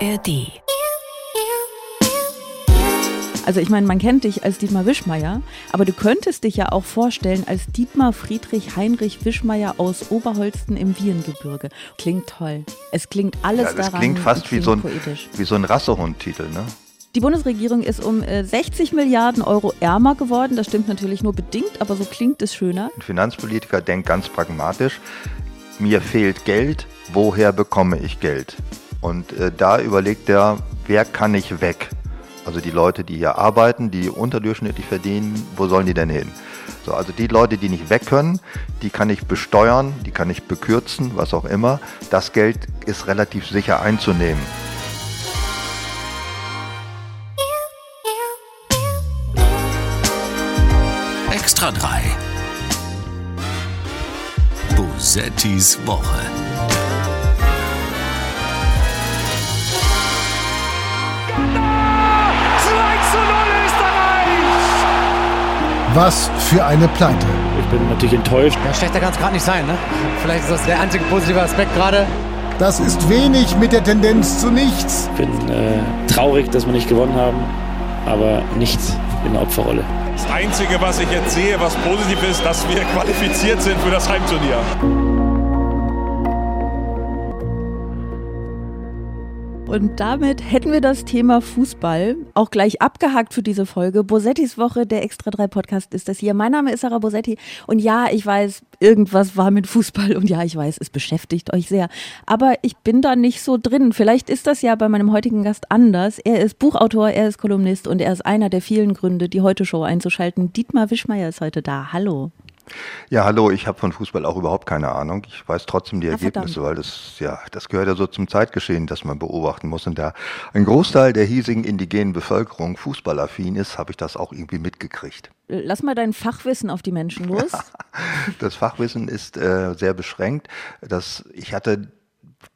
ARD. Also ich meine, man kennt dich als Dietmar Wischmeier, aber du könntest dich ja auch vorstellen als Dietmar Friedrich Heinrich Wischmeier aus Oberholsten im Wiehengebirge. Klingt toll. Es klingt alles Ja, das daran. klingt fast wie klingt so ein, poetisch. wie so ein Rassehund-Titel, ne? Die Bundesregierung ist um äh, 60 Milliarden Euro ärmer geworden. Das stimmt natürlich nur bedingt, aber so klingt es schöner. Ein Finanzpolitiker denkt ganz pragmatisch, mir fehlt Geld, woher bekomme ich Geld? Und äh, da überlegt er, wer kann ich weg? Also die Leute, die hier arbeiten, die unterdurchschnittlich verdienen, wo sollen die denn hin? So, also die Leute, die nicht weg können, die kann ich besteuern, die kann ich bekürzen, was auch immer. Das Geld ist relativ sicher einzunehmen. Extra 3. Bosettis Woche. Was für eine Pleite. Ich bin natürlich enttäuscht. Ja, schlechter kann es gerade nicht sein, ne? Vielleicht ist das der einzige positive Aspekt gerade. Das ist wenig mit der Tendenz zu nichts. Ich bin äh, traurig, dass wir nicht gewonnen haben, aber nicht in der Opferrolle. Das Einzige, was ich jetzt sehe, was positiv ist, dass wir qualifiziert sind für das Heimturnier. Und damit hätten wir das Thema Fußball auch gleich abgehakt für diese Folge. Bosettis Woche, der Extra 3 Podcast ist das hier. Mein Name ist Sarah Bosetti und ja, ich weiß, irgendwas war mit Fußball und ja, ich weiß, es beschäftigt euch sehr. Aber ich bin da nicht so drin. Vielleicht ist das ja bei meinem heutigen Gast anders. Er ist Buchautor, er ist Kolumnist und er ist einer der vielen Gründe, die heute Show einzuschalten. Dietmar Wischmeier ist heute da. Hallo. Ja, hallo, ich habe von Fußball auch überhaupt keine Ahnung. Ich weiß trotzdem die Ah, Ergebnisse, verdammt. weil das, ja, das gehört ja so zum Zeitgeschehen, das man beobachten muss. Und da ein Großteil der hiesigen indigenen Bevölkerung fußballaffin ist, habe ich das auch irgendwie mitgekriegt. Lass mal dein Fachwissen auf die Menschen los. Das Fachwissen ist äh, sehr beschränkt. Das, ich hatte,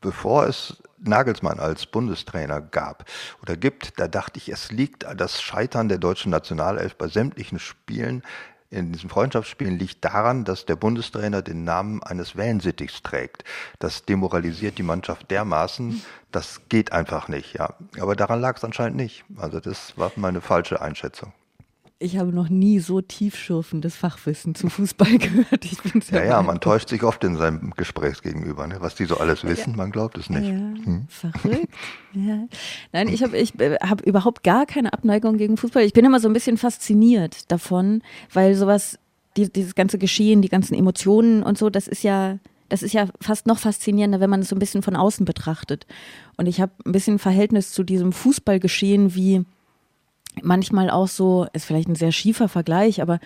bevor es Nagelsmann als Bundestrainer gab oder gibt, da dachte ich, es liegt das Scheitern der deutschen Nationalelf bei sämtlichen Spielen in diesen Freundschaftsspielen liegt daran, dass der Bundestrainer den Namen eines Wellensittichs trägt. Das demoralisiert die Mannschaft dermaßen, das geht einfach nicht. Ja. Aber daran lag es anscheinend nicht. Also das war meine falsche Einschätzung. Ich habe noch nie so tiefschürfendes Fachwissen zu Fußball gehört. Ich bin sehr Ja, ja, man täuscht sich oft in seinem Gesprächsgegenüber, ne? was die so alles wissen, man glaubt es nicht. Ja, Hm. verrückt. Ja. Nein, ich habe ich äh, hab überhaupt gar keine Abneigung gegen Fußball. Ich bin immer so ein bisschen fasziniert davon, weil sowas, die, dieses ganze Geschehen, die ganzen Emotionen und so, das ist ja, das ist ja fast noch faszinierender, wenn man es so ein bisschen von außen betrachtet. Und ich habe ein bisschen Verhältnis zu diesem Fußballgeschehen wie manchmal auch so, ist vielleicht ein sehr schiefer Vergleich, aber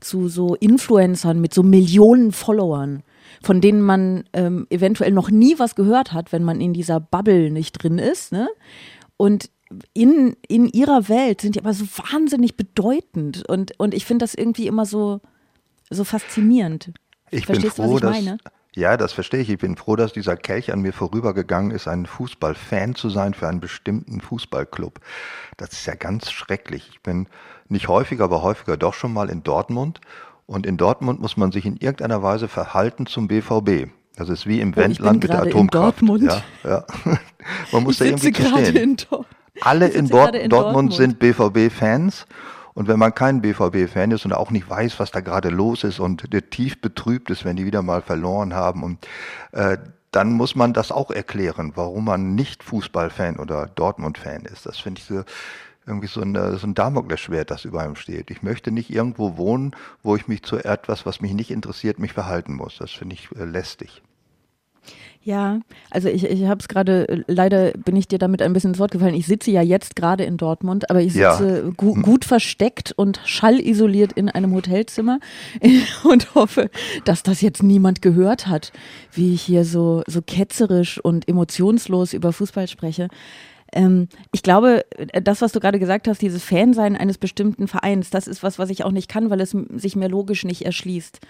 zu so Influencern mit so Millionen Followern, von denen man ähm, eventuell noch nie was gehört hat, wenn man in dieser Bubble nicht drin ist. Ne? Und in, in ihrer Welt sind die aber so wahnsinnig bedeutend. Und, und ich finde das irgendwie immer so, so faszinierend. Ich Verstehst bin du, froh, was ich dass, meine? Ja, das verstehe ich. Ich bin froh, dass dieser Kelch an mir vorübergegangen ist, ein Fußballfan zu sein für einen bestimmten Fußballclub. Das ist ja ganz schrecklich. Ich bin nicht häufiger, aber häufiger doch schon mal in Dortmund. Und in Dortmund muss man sich in irgendeiner Weise verhalten zum BVB. Das ist wie im Oh, Wendland mit der gerade in Atomkraft. Dortmund. Ja, ja. Man muss ich da irgendwie gerade stehen. in Dortmund. Alle in, gerade in Dortmund, Dortmund. sind BVB-Fans. Und wenn man kein BVB-Fan ist und auch nicht weiß, was da gerade los ist und der tief betrübt ist, wenn die wieder mal verloren haben, und, äh, dann muss man das auch erklären, warum man nicht Fußballfan oder Dortmund-Fan ist. Das finde ich so irgendwie so ein, so ein Damoklesschwert, das über einem steht. Ich möchte nicht irgendwo wohnen, wo ich mich zu etwas, was mich nicht interessiert, mich verhalten muss. Das finde ich äh, lästig. Ja, also ich, ich habe es gerade, äh, leider bin ich dir damit ein bisschen ins Wort gefallen. Ich sitze ja jetzt gerade in Dortmund, aber ich Ja. sitze gu gut versteckt und schallisoliert in einem Hotelzimmer und hoffe, dass das jetzt niemand gehört hat, wie ich hier so, so ketzerisch und emotionslos über Fußball spreche. Ähm, ich glaube, äh, das, was du gerade gesagt hast, dieses Fansein eines bestimmten Vereins, das ist was, was ich auch nicht kann, weil es sich mir logisch nicht erschließt.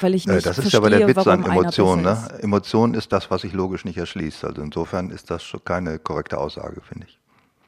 Weil ich Äh, nicht Das ist verstehe, aber der Witz an Emotionen. Ne? ist. Emotion ist das, was sich logisch nicht erschließt. Also insofern ist das schon keine korrekte Aussage, finde ich.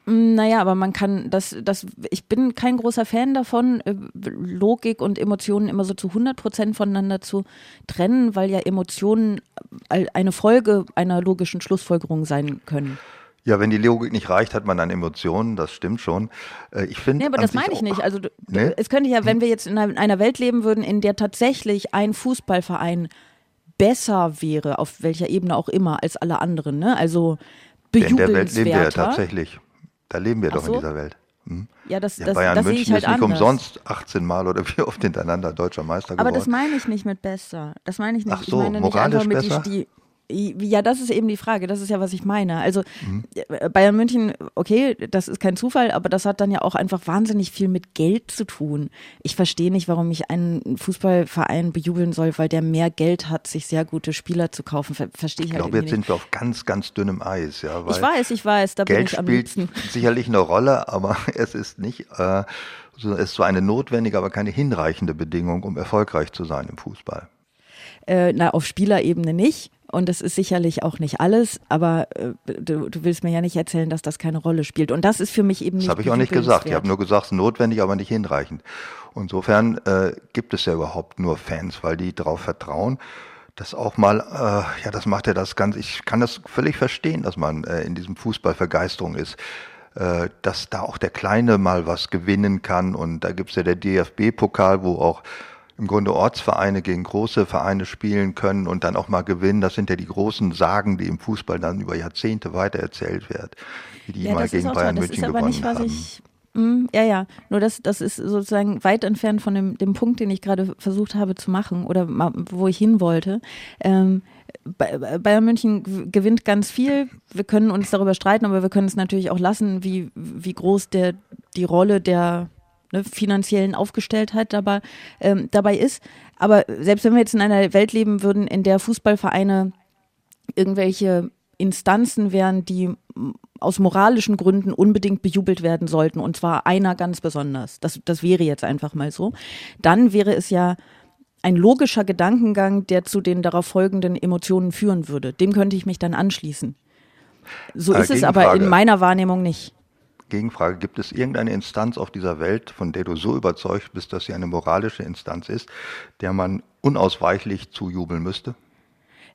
Naja, aber man kann das, das, ich bin kein großer Fan davon, äh, Logik und Emotionen immer so zu 100 Prozent voneinander zu trennen, weil ja Emotionen äh, eine Folge einer logischen Schlussfolgerung sein können. Ja, wenn die Logik nicht reicht, hat man dann Emotionen, das stimmt schon. Äh, Ich finde. Nee, aber das meine ich nicht. Also du, Nee? es könnte ja, wenn wir jetzt in einer, in einer Welt leben würden, in der tatsächlich ein Fußballverein besser wäre, auf welcher Ebene auch immer, als alle anderen, ne? Also in der Welt leben wir ja bejubelnswerter. tatsächlich. Da leben wir Ach doch so? in dieser Welt. Hm? Ja, das, Ja, das, Bayern das München ich halt ist nicht anders. umsonst 18 Mal oder wie oft hintereinander deutscher Meister Aber geworden. das meine ich nicht mit besser. Das meine ich nicht. Ach so, ich meine nicht moralisch einfach mit besser? die, die ja, das ist eben die Frage. Das ist ja, was ich meine. Also Mhm. äh, Bayern München, okay, das ist kein Zufall, aber das hat dann ja auch einfach wahnsinnig viel mit Geld zu tun. Ich verstehe nicht, warum ich einen Fußballverein bejubeln soll, weil der mehr Geld hat, sich sehr gute Spieler zu kaufen. Ver verstehe ich, ich halt glaube, jetzt irgendwie sind wir auf ganz, ganz dünnem Eis. Ja, nicht. Ich weiß, ich weiß, da bin Geld ich am spielt liebsten. sicherlich eine Rolle, aber es ist nicht, äh, so, es ist zwar eine notwendige, aber keine hinreichende Bedingung, um erfolgreich zu sein im Fußball. Äh, na, auf Spielerebene nicht. Und das ist sicherlich auch nicht alles, aber äh, du, du willst mir ja nicht erzählen, dass das keine Rolle spielt. Und das ist für mich eben Das nicht habe ich auch nicht gesagt. Ich habe nur gesagt, es ist notwendig, aber nicht hinreichend. Insofern äh, gibt es ja überhaupt nur Fans, weil die darauf vertrauen, dass auch mal, äh, ja, das macht ja das ganz, ich kann das völlig verstehen, dass man äh, in diesem Fußball Vergeisterung ist, äh, dass da auch der Kleine mal was gewinnen kann. Und da gibt's ja der DFB-Pokal, wo auch im Grunde Ortsvereine gegen große Vereine spielen können und dann auch mal gewinnen. Das sind ja die großen Sagen, die im Fußball dann über Jahrzehnte weitererzählt werden, wie die mal das gegen Bayern München ist aber gewonnen nicht, was haben. ich. Mm, ja, ja. Nur das, das ist sozusagen weit entfernt von dem, dem Punkt, den ich gerade versucht habe zu machen oder wo ich hin wollte. Ähm, Ba- Bayern München gewinnt ganz viel. Wir können uns darüber streiten, aber wir können es natürlich auch lassen, wie, wie groß der, die Rolle der ne, finanziellen Aufgestelltheit dabei, ähm, dabei ist. Aber selbst wenn wir jetzt in einer Welt leben würden, in der Fußballvereine irgendwelche Instanzen wären, die aus moralischen Gründen unbedingt bejubelt werden sollten, und zwar einer ganz besonders. Das, das wäre jetzt einfach mal so. Dann wäre es ja ein logischer Gedankengang, der zu den darauf folgenden Emotionen führen würde. Dem könnte ich mich dann anschließen. So Äh, ist es aber in meiner Wahrnehmung nicht. Gegenfrage, gibt es irgendeine Instanz auf dieser Welt, von der du so überzeugt bist, dass sie eine moralische Instanz ist, der man unausweichlich zujubeln müsste?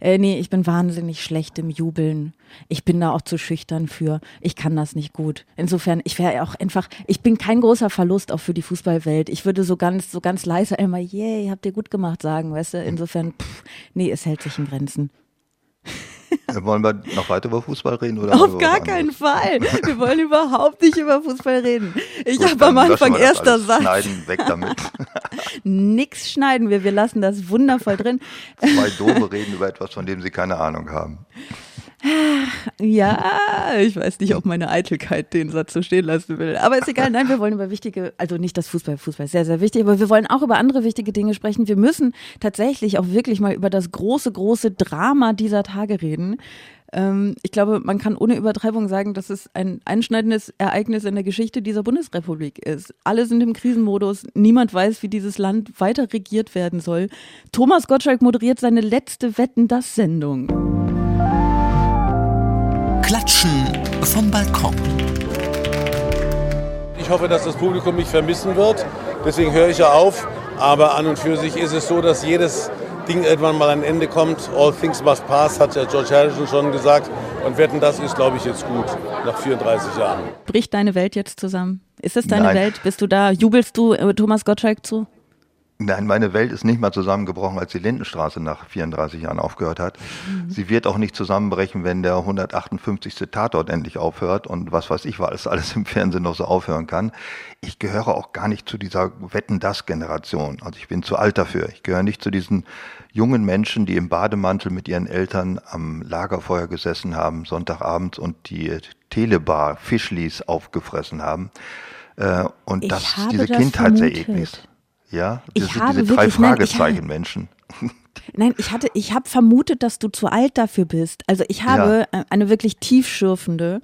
Äh, nee, ich bin wahnsinnig schlecht im Jubeln. Ich bin da auch zu schüchtern für. Ich kann das nicht gut. Insofern, ich wäre auch einfach, ich bin kein großer Verlust auch für die Fußballwelt. Ich würde so ganz, so ganz leise einmal, yay, habt ihr gut gemacht sagen, weißt du? Insofern, pff, nee, es hält sich in Grenzen. Wollen wir noch weiter über Fußball reden? Oder Auf gar keinen? Fall. Wir wollen überhaupt nicht über Fußball reden. Ich habe am Anfang erster. Satz. Schneiden, weg damit. Nix schneiden wir, wir lassen das wundervoll drin. Zwei Doofe reden über etwas, von dem sie keine Ahnung haben. Ja, ich weiß nicht, ob meine Eitelkeit den Satz so stehen lassen will. Aber ist egal. Nein, wir wollen über wichtige, also nicht das Fußball, Fußball ist sehr, sehr wichtig, aber wir wollen auch über andere wichtige Dinge sprechen. Wir müssen tatsächlich auch wirklich mal über das große, große Drama dieser Tage reden. Ähm, ich glaube, man kann ohne Übertreibung sagen, dass es ein einschneidendes Ereignis in der Geschichte dieser Bundesrepublik ist. Alle sind im Krisenmodus. Niemand weiß, wie dieses Land weiter regiert werden soll. Thomas Gottschalk moderiert seine letzte Wetten, das Sendung. Klatschen vom Balkon. Ich hoffe, dass das Publikum mich vermissen wird. Deswegen höre ich ja auf. Aber an und für sich ist es so, dass jedes Ding irgendwann mal ein Ende kommt. All things must pass, hat ja George Harrison schon gesagt. Und wetten, das ist, glaube ich, jetzt gut nach 34 Jahren. Bricht deine Welt jetzt zusammen? Ist es deine Nein. Welt? Bist du da? Jubelst du äh, Thomas Gottschalk zu? Nein, meine Welt ist nicht mal zusammengebrochen, als die Lindenstraße nach 34 Jahren aufgehört hat. Mhm. Sie wird auch nicht zusammenbrechen, wenn der 158. Tatort endlich aufhört und was weiß ich, was alles im Fernsehen noch so aufhören kann. Ich gehöre auch gar nicht zu dieser Wetten-das-Generation. Also ich bin zu alt dafür. Ich gehöre nicht zu diesen jungen Menschen, die im Bademantel mit ihren Eltern am Lagerfeuer gesessen haben, Sonntagabends und die Telebar Fischlis aufgefressen haben. Äh, Und das, habe diese Kindheitserlebnis. Ja, Ich diese, habe diese drei wirklich- nein, ich Fragezeichen habe- Menschen. Nein, ich hatte, ich habe vermutet, dass du zu alt dafür bist. Also ich habe äh, eine wirklich tiefschürfende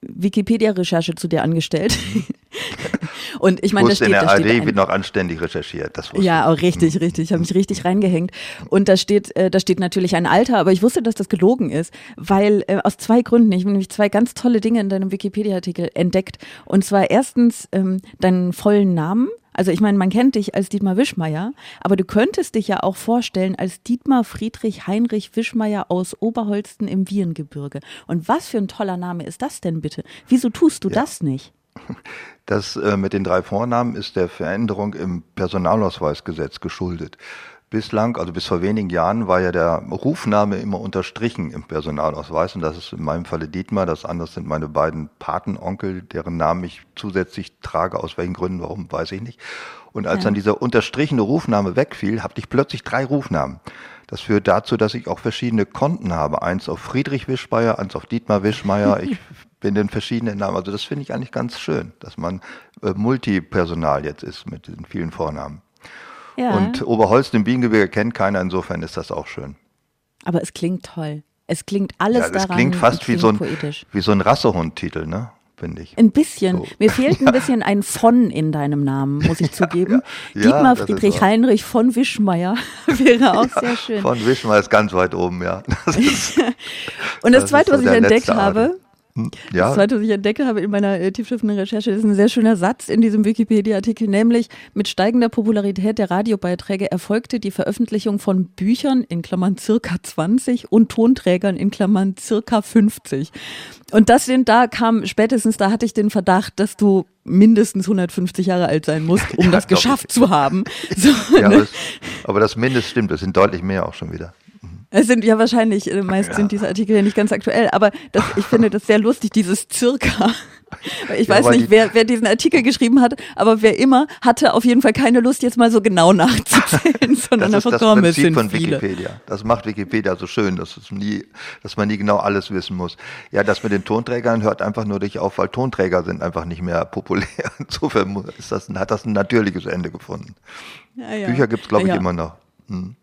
Wikipedia-Recherche zu dir angestellt. Und ich meine, da steht, in der steht ein, wird noch anständig recherchiert. Das ja, auch richtig, richtig. Ich habe mich richtig reingehängt. Und da steht, äh, da steht natürlich ein Alter, aber ich wusste, dass das gelogen ist, weil äh, aus zwei Gründen. Ich habe nämlich zwei ganz tolle Dinge in deinem Wikipedia-Artikel entdeckt. Und zwar erstens ähm, deinen vollen Namen. Also ich meine, man kennt dich als Dietmar Wischmeier, aber du könntest dich ja auch vorstellen als Dietmar Friedrich Heinrich Wischmeier aus Oberholsten im Wiehengebirge. Und was für ein toller Name ist das denn bitte? Wieso tust du das nicht? Das äh, mit den drei Vornamen ist der Veränderung im Personalausweisgesetz geschuldet. Bislang, also bis vor wenigen Jahren, war ja der Rufname immer unterstrichen im Personalausweis und das ist in meinem Falle Dietmar, das andere sind meine beiden Patenonkel, deren Namen ich zusätzlich trage, aus welchen Gründen, warum, weiß ich nicht. Und als Ja. dann dieser unterstrichene Rufname wegfiel, hatte ich plötzlich drei Rufnamen. Das führt dazu, dass ich auch verschiedene Konten habe. Eins auf Friedrich Wischmeier, eins auf Dietmar Wischmeier. Ich bin in verschiedenen Namen. Also das finde ich eigentlich ganz schön, dass man äh, Multipersonal jetzt ist mit den vielen Vornamen. Ja. Und Oberholsten im Bienengebirge kennt keiner, insofern ist das auch schön. aber es klingt toll. Es klingt alles ja, daran. klingt fast wie klingt so ein, poetisch. wie so ein Rassehund-Titel, ne? Finde ich. Ein bisschen. So. Mir fehlt ein bisschen ein von in deinem Namen, muss ich zugeben. Ja, Dietmar Friedrich. Heinrich von Wischmeier wäre auch sehr schön. Von Wischmeier ist ganz weit oben, ja. Das ist, Und das, das Zweite, ist was so ich entdeckt habe, Hm, das ja, Zweite, was ich entdeckt habe in meiner äh, tiefschiffenden Recherche, ist ein sehr schöner Satz in diesem Wikipedia-Artikel, nämlich mit steigender Popularität der Radiobeiträge erfolgte die Veröffentlichung von Büchern in Klammern circa 20 und Tonträgern in Klammern circa 50. Und das sind, da kam spätestens, da hatte ich den Verdacht, dass du mindestens 150 Jahre alt sein musst, um Ja, das geschafft ich. zu haben. So, ja ne? aber, das, aber das Mindest stimmt, das sind deutlich mehr auch schon wieder. Es sind ja wahrscheinlich, äh, meist sind diese Artikel ja nicht ganz aktuell, aber das, ich finde das sehr lustig, dieses Circa. Ich Ja, weiß weil nicht, wer, wer diesen Artikel geschrieben hat, aber wer immer hatte auf jeden Fall keine Lust, jetzt mal so genau nachzuzählen, sondern Das ist einfach das es sind von viele. Wikipedia. Das macht Wikipedia so schön, dass, es nie, dass man nie genau alles wissen muss. Ja, das mit den Tonträgern hört einfach nur dich auf, weil Tonträger sind einfach nicht mehr populär. Insofern ist das, hat das ein natürliches Ende gefunden. Ja, ja. Bücher gibt's glaube ich, Ja. immer noch. Hm.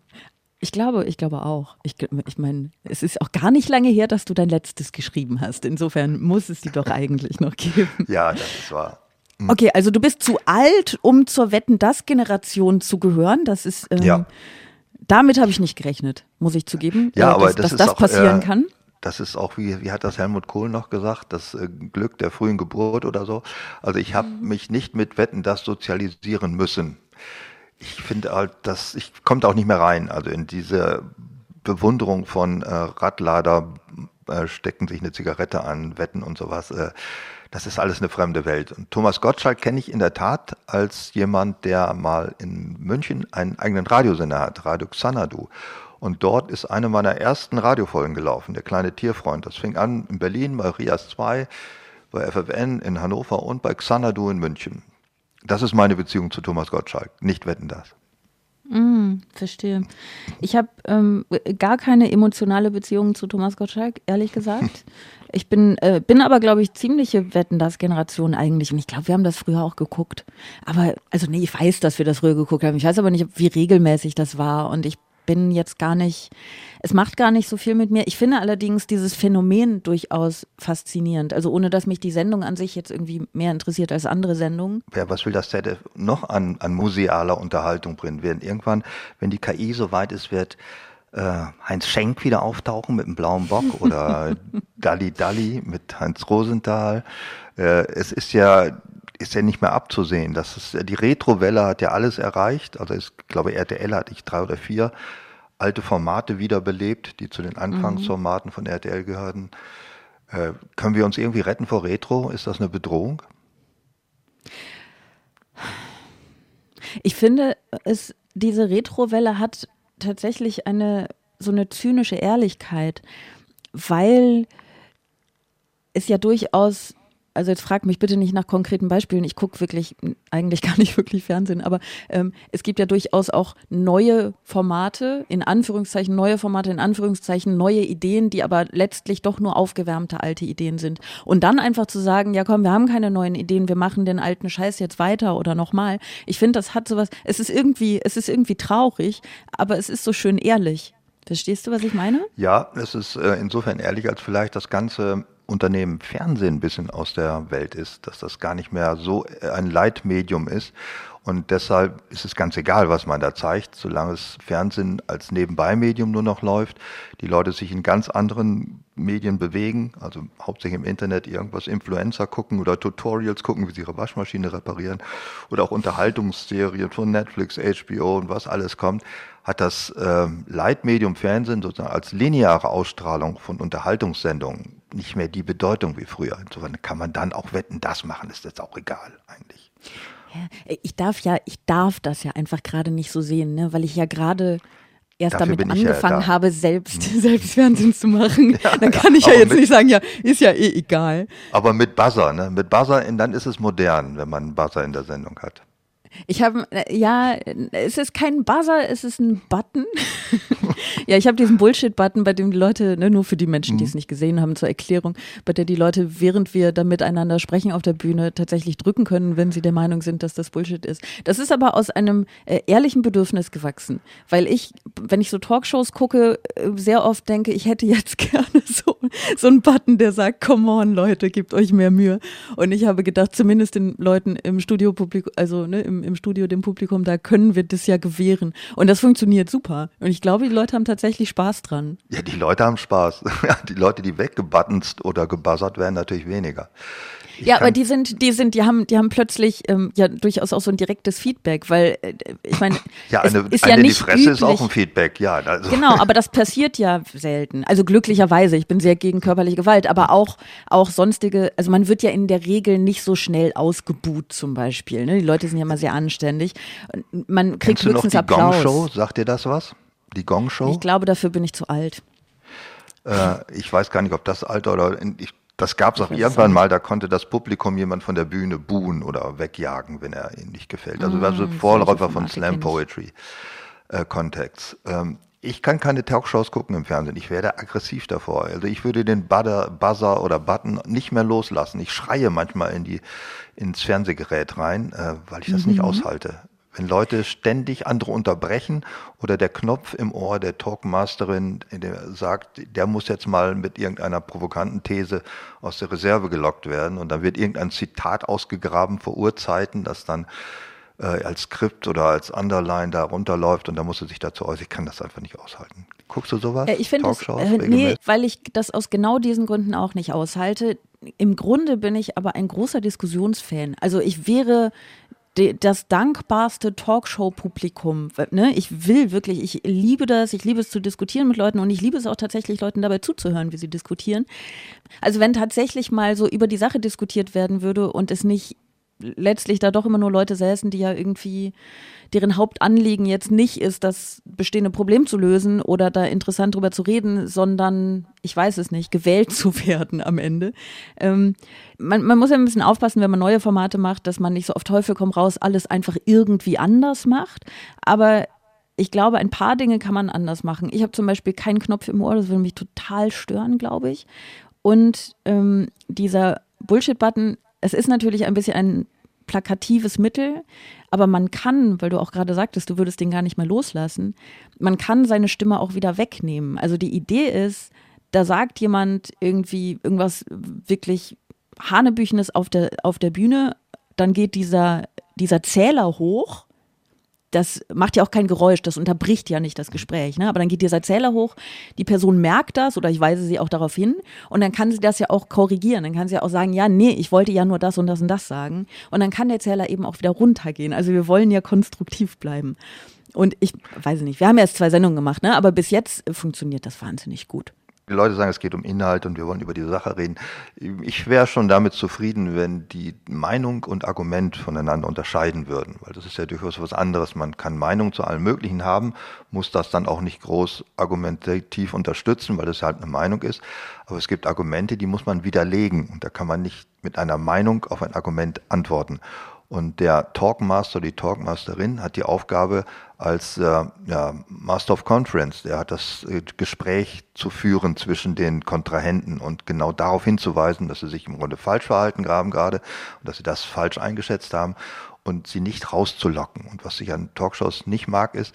Ich glaube, ich glaube auch. Ich, ich meine, es ist auch gar nicht lange her, dass du dein letztes geschrieben hast. Insofern muss es die doch eigentlich noch geben. Ja, das ist wahr. Okay, also du bist zu alt, um zur Wetten das Generation zu gehören. Das ist ähm, Ja. damit habe ich nicht gerechnet, muss ich zugeben. Ja, äh, aber dass, das dass ist das auch, passieren äh, kann. Das ist auch, wie, wie hat das Helmut Kohl noch gesagt, das äh, Glück der frühen Geburt oder so. Also ich habe Mhm. mich nicht mit Wetten das sozialisieren müssen. Ich finde halt, das ich kommt auch nicht mehr rein. Also in diese Bewunderung von äh, Radlader äh, stecken sich eine Zigarette an, Wetten und sowas. Äh, das ist alles eine fremde Welt. Und Thomas Gottschalk kenne ich in der Tat als jemand, der mal in München einen eigenen Radiosender hat, Radio Xanadu. Und dort ist eine meiner ersten Radiofolgen gelaufen, der kleine Tierfreund. Das fing an in Berlin bei Rias 2, bei FFN in Hannover und bei Xanadu in München. Das ist meine Beziehung zu Thomas Gottschalk. Nicht wetten das. Verstehe. Ich habe ähm, gar keine emotionale Beziehung zu Thomas Gottschalk, ehrlich gesagt. Ich bin, äh, bin aber, glaube ich, ziemliche Wetten das Generation eigentlich. Und ich glaube, wir haben das früher auch geguckt. Aber, also nee, ich weiß, dass wir das früher geguckt haben. Ich weiß aber nicht, wie regelmäßig das war. Und ich bin jetzt gar nicht, es macht gar nicht so viel mit mir. Ich finde allerdings dieses Phänomen durchaus faszinierend. Also ohne, dass mich die Sendung an sich jetzt irgendwie mehr interessiert als andere Sendungen. Wer, was will das ZDF noch an, an musealer Unterhaltung bringen? Werden irgendwann, wenn die KI so weit ist, wird äh, Heinz Schenk wieder auftauchen mit dem blauen Bock oder Dalli Dalli mit Heinz Rosenthal. Äh, es ist ja ist ja nicht mehr abzusehen. Das ist, die Retrowelle hat ja alles erreicht. Also ich glaube, RTL hatte ich drei oder vier alte Formate wiederbelebt, die zu den Anfangsformaten von RTL gehörten. Äh, können wir uns irgendwie retten vor Retro? Ist das eine Bedrohung? Ich finde, es, diese Retrowelle hat tatsächlich eine so eine zynische Ehrlichkeit, weil es ja durchaus, also jetzt frag mich bitte nicht nach konkreten Beispielen, ich gucke wirklich eigentlich gar nicht wirklich Fernsehen, aber ähm, es gibt ja durchaus auch neue Formate, in Anführungszeichen neue Formate, in Anführungszeichen neue Ideen, die aber letztlich doch nur aufgewärmte alte Ideen sind. Und dann einfach zu sagen, ja komm, wir haben keine neuen Ideen, wir machen den alten Scheiß jetzt weiter oder nochmal. Ich finde, das hat sowas, es ist irgendwie, es ist irgendwie traurig, aber es ist so schön ehrlich. Verstehst du, was ich meine? Ja, es ist äh, insofern ehrlich, als vielleicht das ganze Unternehmen Fernsehen ein bisschen aus der Welt ist, dass das gar nicht mehr so ein Leitmedium ist. Und deshalb ist es ganz egal, was man da zeigt, solange es Fernsehen als Nebenbei-Medium nur noch läuft, die Leute sich in ganz anderen Medien bewegen, also hauptsächlich im Internet irgendwas Influencer gucken oder Tutorials gucken, wie sie ihre Waschmaschine reparieren oder auch Unterhaltungsserien von Netflix, HBO und was alles kommt, hat das äh, Leitmedium Fernsehen sozusagen als lineare Ausstrahlung von Unterhaltungssendungen nicht mehr die Bedeutung wie früher. Insofern kann man dann auch wetten, das machen, ist jetzt auch egal eigentlich. Ja, ich darf ja, ich darf das ja einfach gerade nicht so sehen, ne? weil ich ja gerade erst Dafür damit ja angefangen da. habe, selbst, Hm. selbst Fernsehen zu machen. Dann kann ich ja jetzt mit- nicht sagen, ja, ist ja eh egal. Aber mit Buzzer, ne? Mit Buzzer, in- dann ist es modern, wenn man einen Buzzer in der Sendung hat. Ich habe, ja, es ist kein Buzzer, es ist ein Button. ja, ich habe diesen Bullshit-Button, bei dem die Leute, ne, nur für die Menschen, die es nicht gesehen haben, zur Erklärung, bei der die Leute, während wir da miteinander sprechen auf der Bühne, tatsächlich drücken können, wenn sie der Meinung sind, dass das Bullshit ist. Das ist aber aus einem äh, ehrlichen Bedürfnis gewachsen, weil ich, wenn ich so Talkshows gucke, äh, sehr oft denke, ich hätte jetzt gerne so, so einen Button, der sagt, come on, Leute, gebt euch mehr Mühe. Und ich habe gedacht, zumindest den Leuten im Studiopublikum, also ne, im, im Studio, dem Publikum, da können wir das ja gewähren. Und das funktioniert super. Und ich glaube, die Leute haben tatsächlich Spaß dran. Ja, die Leute haben Spaß. Die Leute, die weggebuttonst oder gebuzzert werden, natürlich weniger. Ich ja, aber die sind, die sind, die haben, die haben plötzlich ähm, ja durchaus auch so ein direktes Feedback, weil äh, ich meine, ja, eine, ist eine ja in die nicht Fresse üblich. ist auch ein Feedback, ja. Also, Genau, aber das passiert ja selten. Also glücklicherweise, ich bin sehr gegen körperliche Gewalt, aber auch, auch sonstige, also man wird ja in der Regel nicht so schnell ausgebuht zum Beispiel. Ne? Die Leute sind ja immer sehr anständig. Man kriegt Kennst du noch die Applaus. Gong-Show? Sagt dir das was? Die Gong-Show? Ich glaube, dafür bin ich zu alt. Äh, ich weiß gar nicht, ob das Alter oder ich, das gab es auch irgendwann mal, da konnte das Publikum jemand von der Bühne buhen oder wegjagen, wenn er ihnen nicht gefällt. Also war so Vorläufer von Slam. Poetry äh, Contacts. Ähm, ich kann keine Talkshows gucken im Fernsehen. Ich werde aggressiv davor. Also ich würde den Buzzer, Buzzer oder Button nicht mehr loslassen. Ich schreie manchmal in die, ins Fernsehgerät rein, äh, weil ich das Mhm. nicht aushalte. Wenn Leute ständig andere unterbrechen oder der Knopf im Ohr der Talkmasterin der sagt, der muss jetzt mal mit irgendeiner provokanten These aus der Reserve gelockt werden und dann wird irgendein Zitat ausgegraben vor Urzeiten, das dann äh, als Skript oder als Underline da runterläuft und da muss er sich dazu äußern. Ich kann das einfach nicht aushalten. Guckst du sowas? Äh, ich finde das, äh, nee, weil ich das aus genau diesen Gründen auch nicht aushalte. Im Grunde bin ich aber ein großer Diskussionsfan. Also ich wäre das dankbarste Talkshow-Publikum. Ne? Ich will wirklich, ich liebe das, ich liebe es zu diskutieren mit Leuten und ich liebe es auch tatsächlich, Leuten dabei zuzuhören, wie sie diskutieren. Also wenn tatsächlich mal so über die Sache diskutiert werden würde und es nicht letztlich da doch immer nur Leute säßen, die ja irgendwie, deren Hauptanliegen jetzt nicht ist, das bestehende Problem zu lösen oder da interessant drüber zu reden, sondern, ich weiß es nicht, gewählt zu werden am Ende. Ähm, man, man muss ja ein bisschen aufpassen, wenn man neue Formate macht, dass man nicht so auf Teufel komm raus alles einfach irgendwie anders macht. Aber ich glaube, ein paar Dinge kann man anders machen. Ich habe zum Beispiel keinen Knopf im Ohr, das würde mich total stören, glaube ich. Und ähm, dieser Bullshit-Button, es ist natürlich ein bisschen ein plakatives Mittel, aber man kann, weil du auch gerade sagtest, du würdest den gar nicht mehr loslassen, man kann seine Stimme auch wieder wegnehmen. Also die Idee ist, da sagt jemand irgendwie irgendwas wirklich Hanebüchenes auf der, auf der Bühne, dann geht dieser, dieser Zähler hoch das macht ja auch kein Geräusch, das unterbricht ja nicht das Gespräch. Ne? Aber dann geht dieser Zähler hoch, die Person merkt das oder ich weise sie auch darauf hin und dann kann sie das ja auch korrigieren. Dann kann sie ja auch sagen, ja, nee, ich wollte ja nur das und das und das sagen. Und dann kann der Zähler eben auch wieder runtergehen. Also wir wollen ja konstruktiv bleiben. Und ich weiß nicht, wir haben erst zwei Sendungen gemacht, ne? aber bis jetzt funktioniert das wahnsinnig gut. Die Leute sagen, es geht um Inhalt und wir wollen über die Sache reden. Ich wäre schon damit zufrieden, wenn die Meinung und Argument voneinander unterscheiden würden, weil das ist ja durchaus was anderes. Man kann Meinung zu allem Möglichen haben, muss das dann auch nicht groß argumentativ unterstützen, weil das halt eine Meinung ist. Aber es gibt Argumente, die muss man widerlegen und da kann man nicht mit einer Meinung auf ein Argument antworten. Und der Talkmaster, die Talkmasterin hat die Aufgabe als äh, ja, Master of Conference, der hat das äh, Gespräch zu führen zwischen den Kontrahenten und genau darauf hinzuweisen, dass sie sich im Grunde falsch verhalten haben gerade und dass sie das falsch eingeschätzt haben und sie nicht rauszulocken. Und was ich an Talkshows nicht mag, ist,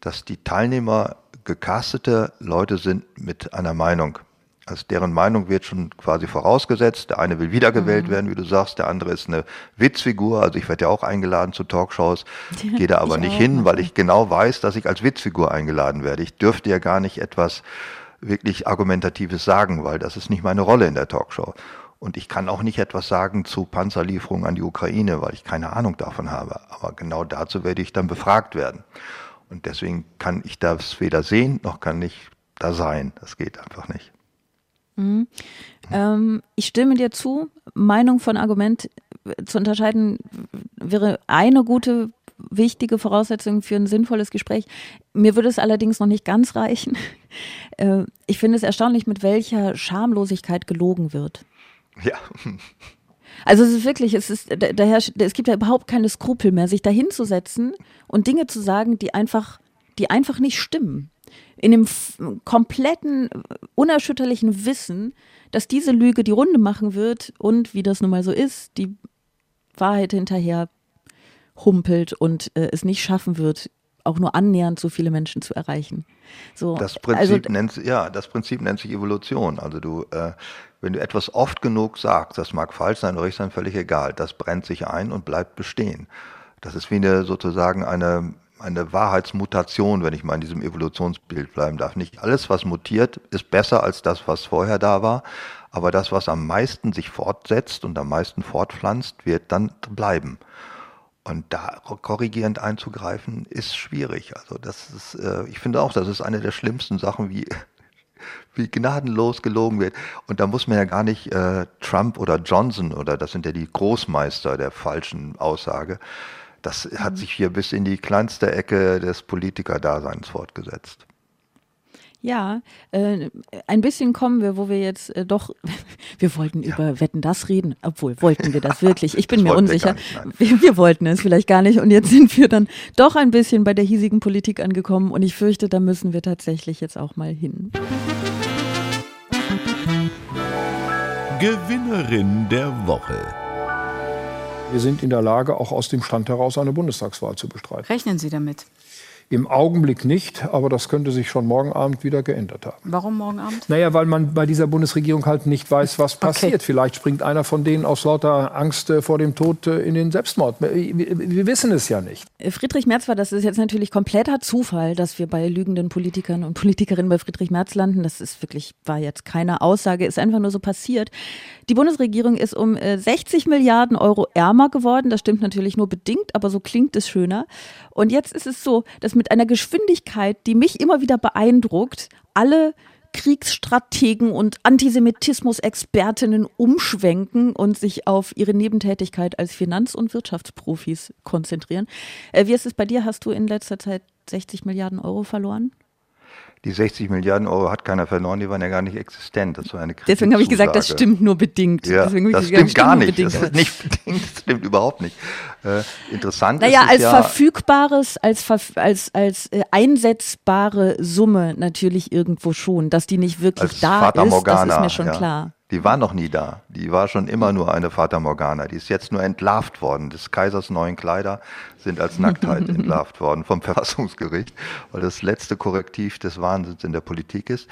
dass die Teilnehmer gecastete Leute sind mit einer Meinung. Also deren Meinung wird schon quasi vorausgesetzt. Der eine will wiedergewählt mhm. werden, wie du sagst. Der andere ist eine Witzfigur. Also ich werde ja auch eingeladen zu Talkshows, gehe da aber nicht hin, weil ich genau weiß, dass ich als Witzfigur eingeladen werde. Ich dürfte ja gar nicht etwas wirklich Argumentatives sagen, weil das ist nicht meine Rolle in der Talkshow. Und ich kann auch nicht etwas sagen zu Panzerlieferungen an die Ukraine, weil ich keine Ahnung davon habe. Aber genau dazu werde ich dann befragt werden. Und deswegen kann ich das weder sehen, noch kann ich da sein. Das geht einfach nicht. Mhm. Ähm, ich stimme dir zu. Meinung von Argument zu unterscheiden wäre eine gute, wichtige Voraussetzung für ein sinnvolles Gespräch. Mir würde es allerdings noch nicht ganz reichen. Äh, ich finde es erstaunlich, mit welcher Schamlosigkeit gelogen wird. Ja. Also es ist wirklich, es ist daher, es gibt ja überhaupt keine Skrupel mehr, sich dahinzusetzen und Dinge zu sagen, die einfach, die einfach nicht stimmen in dem kompletten, unerschütterlichen Wissen, dass diese Lüge die Runde machen wird und, wie das nun mal so ist, die Wahrheit hinterher humpelt und äh, es nicht schaffen wird, auch nur annähernd so viele Menschen zu erreichen. So, das Prinzip also, nennt ja, das Prinzip nennt sich Evolution. Also du, äh, wenn du etwas oft genug sagst, das mag falsch sein oder richtig sein, völlig egal, das brennt sich ein und bleibt bestehen. Das ist wie eine sozusagen eine eine Wahrheitsmutation, wenn ich mal in diesem Evolutionsbild bleiben darf. Nicht alles, was mutiert, ist besser als das, was vorher da war, aber das, was am meisten sich fortsetzt und am meisten fortpflanzt, wird dann bleiben. Und da korrigierend einzugreifen, ist schwierig. Also das ist, äh, ich finde auch, das ist eine der schlimmsten Sachen, wie, wie gnadenlos gelogen wird. Und da muss man ja gar nicht äh, Trump oder Johnson oder das sind ja die Großmeister der falschen Aussage, das hat mhm. sich hier bis in die kleinste Ecke des Politikerdaseins fortgesetzt. Ja, äh, ein bisschen kommen wir, wo wir jetzt äh, doch, wir wollten ja. über Wetten das reden, obwohl wollten wir das wirklich? Ich bin mir unsicher. Wir, wir, wir, wollten es vielleicht gar nicht und jetzt sind wir dann doch ein bisschen bei der hiesigen Politik angekommen und ich fürchte, da müssen wir tatsächlich jetzt auch mal hin. Gewinnerin der Woche. Wir sind in der Lage, auch aus dem Stand heraus eine Bundestagswahl zu bestreiten. Rechnen Sie damit? Im Augenblick nicht, aber das könnte sich schon morgen Abend wieder geändert haben. Warum morgen Abend? Naja, weil man bei dieser Bundesregierung halt nicht weiß, was passiert. Okay. Vielleicht springt einer von denen aus lauter Angst äh, vor dem Tod äh, in den Selbstmord. Wir, wir, wissen es ja nicht. Äh, Friedrich Merz war, das ist jetzt natürlich kompletter Zufall, dass wir bei lügenden Politikern und Politikerinnen bei Friedrich Merz landen. Das ist wirklich, war jetzt keine Aussage, ist einfach nur so passiert. Die Bundesregierung ist um 60 Milliarden Euro ärmer geworden. Das stimmt natürlich nur bedingt, aber so klingt es schöner. Und jetzt ist es so, dass mit einer Geschwindigkeit, die mich immer wieder beeindruckt, alle Kriegsstrategen und Antisemitismus-Expertinnen umschwenken und sich auf ihre Nebentätigkeit als Finanz- und Wirtschaftsprofis konzentrieren. Äh, wie ist es bei dir? Hast du in letzter Zeit 60 Milliarden Euro verloren? Die 60 Milliarden Euro hat keiner verloren, die waren ja gar nicht existent. Das war eine Deswegen habe ich gesagt, das stimmt nur bedingt. Ja, das gesagt, stimmt gar nicht. Das ist nicht bedingt, das stimmt überhaupt nicht. Äh, interessant naja, ist als ja, verfügbares, als, als, als äh, einsetzbare Summe natürlich irgendwo schon, dass die nicht wirklich da Fata ist, das ist mir schon ja. klar. Die war noch nie da. Die war schon immer nur eine Fata Morgana. Die ist jetzt nur entlarvt worden. Des Kaisers neuen Kleider sind als Nacktheit entlarvt worden vom Verfassungsgericht, weil das letzte Korrektiv des Wahnsinns in der Politik ist.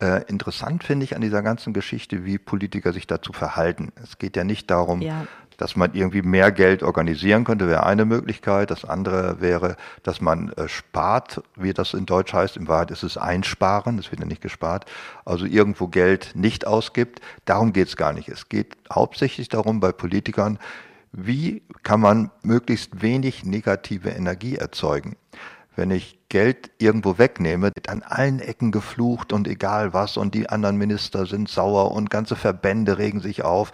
Äh, interessant finde ich an dieser ganzen Geschichte, wie Politiker sich dazu verhalten. Es geht ja nicht darum, ja dass man irgendwie mehr Geld organisieren könnte, wäre eine Möglichkeit. Das andere wäre, dass man äh, spart, wie das in Deutsch heißt. In Wahrheit ist es einsparen, es wird ja nicht gespart. Also irgendwo Geld nicht ausgibt. Darum geht es gar nicht. Es geht hauptsächlich darum, bei Politikern, wie kann man möglichst wenig negative Energie erzeugen. Wenn ich Geld irgendwo wegnehme, wird an allen Ecken geflucht und egal was und die anderen Minister sind sauer und ganze Verbände regen sich auf.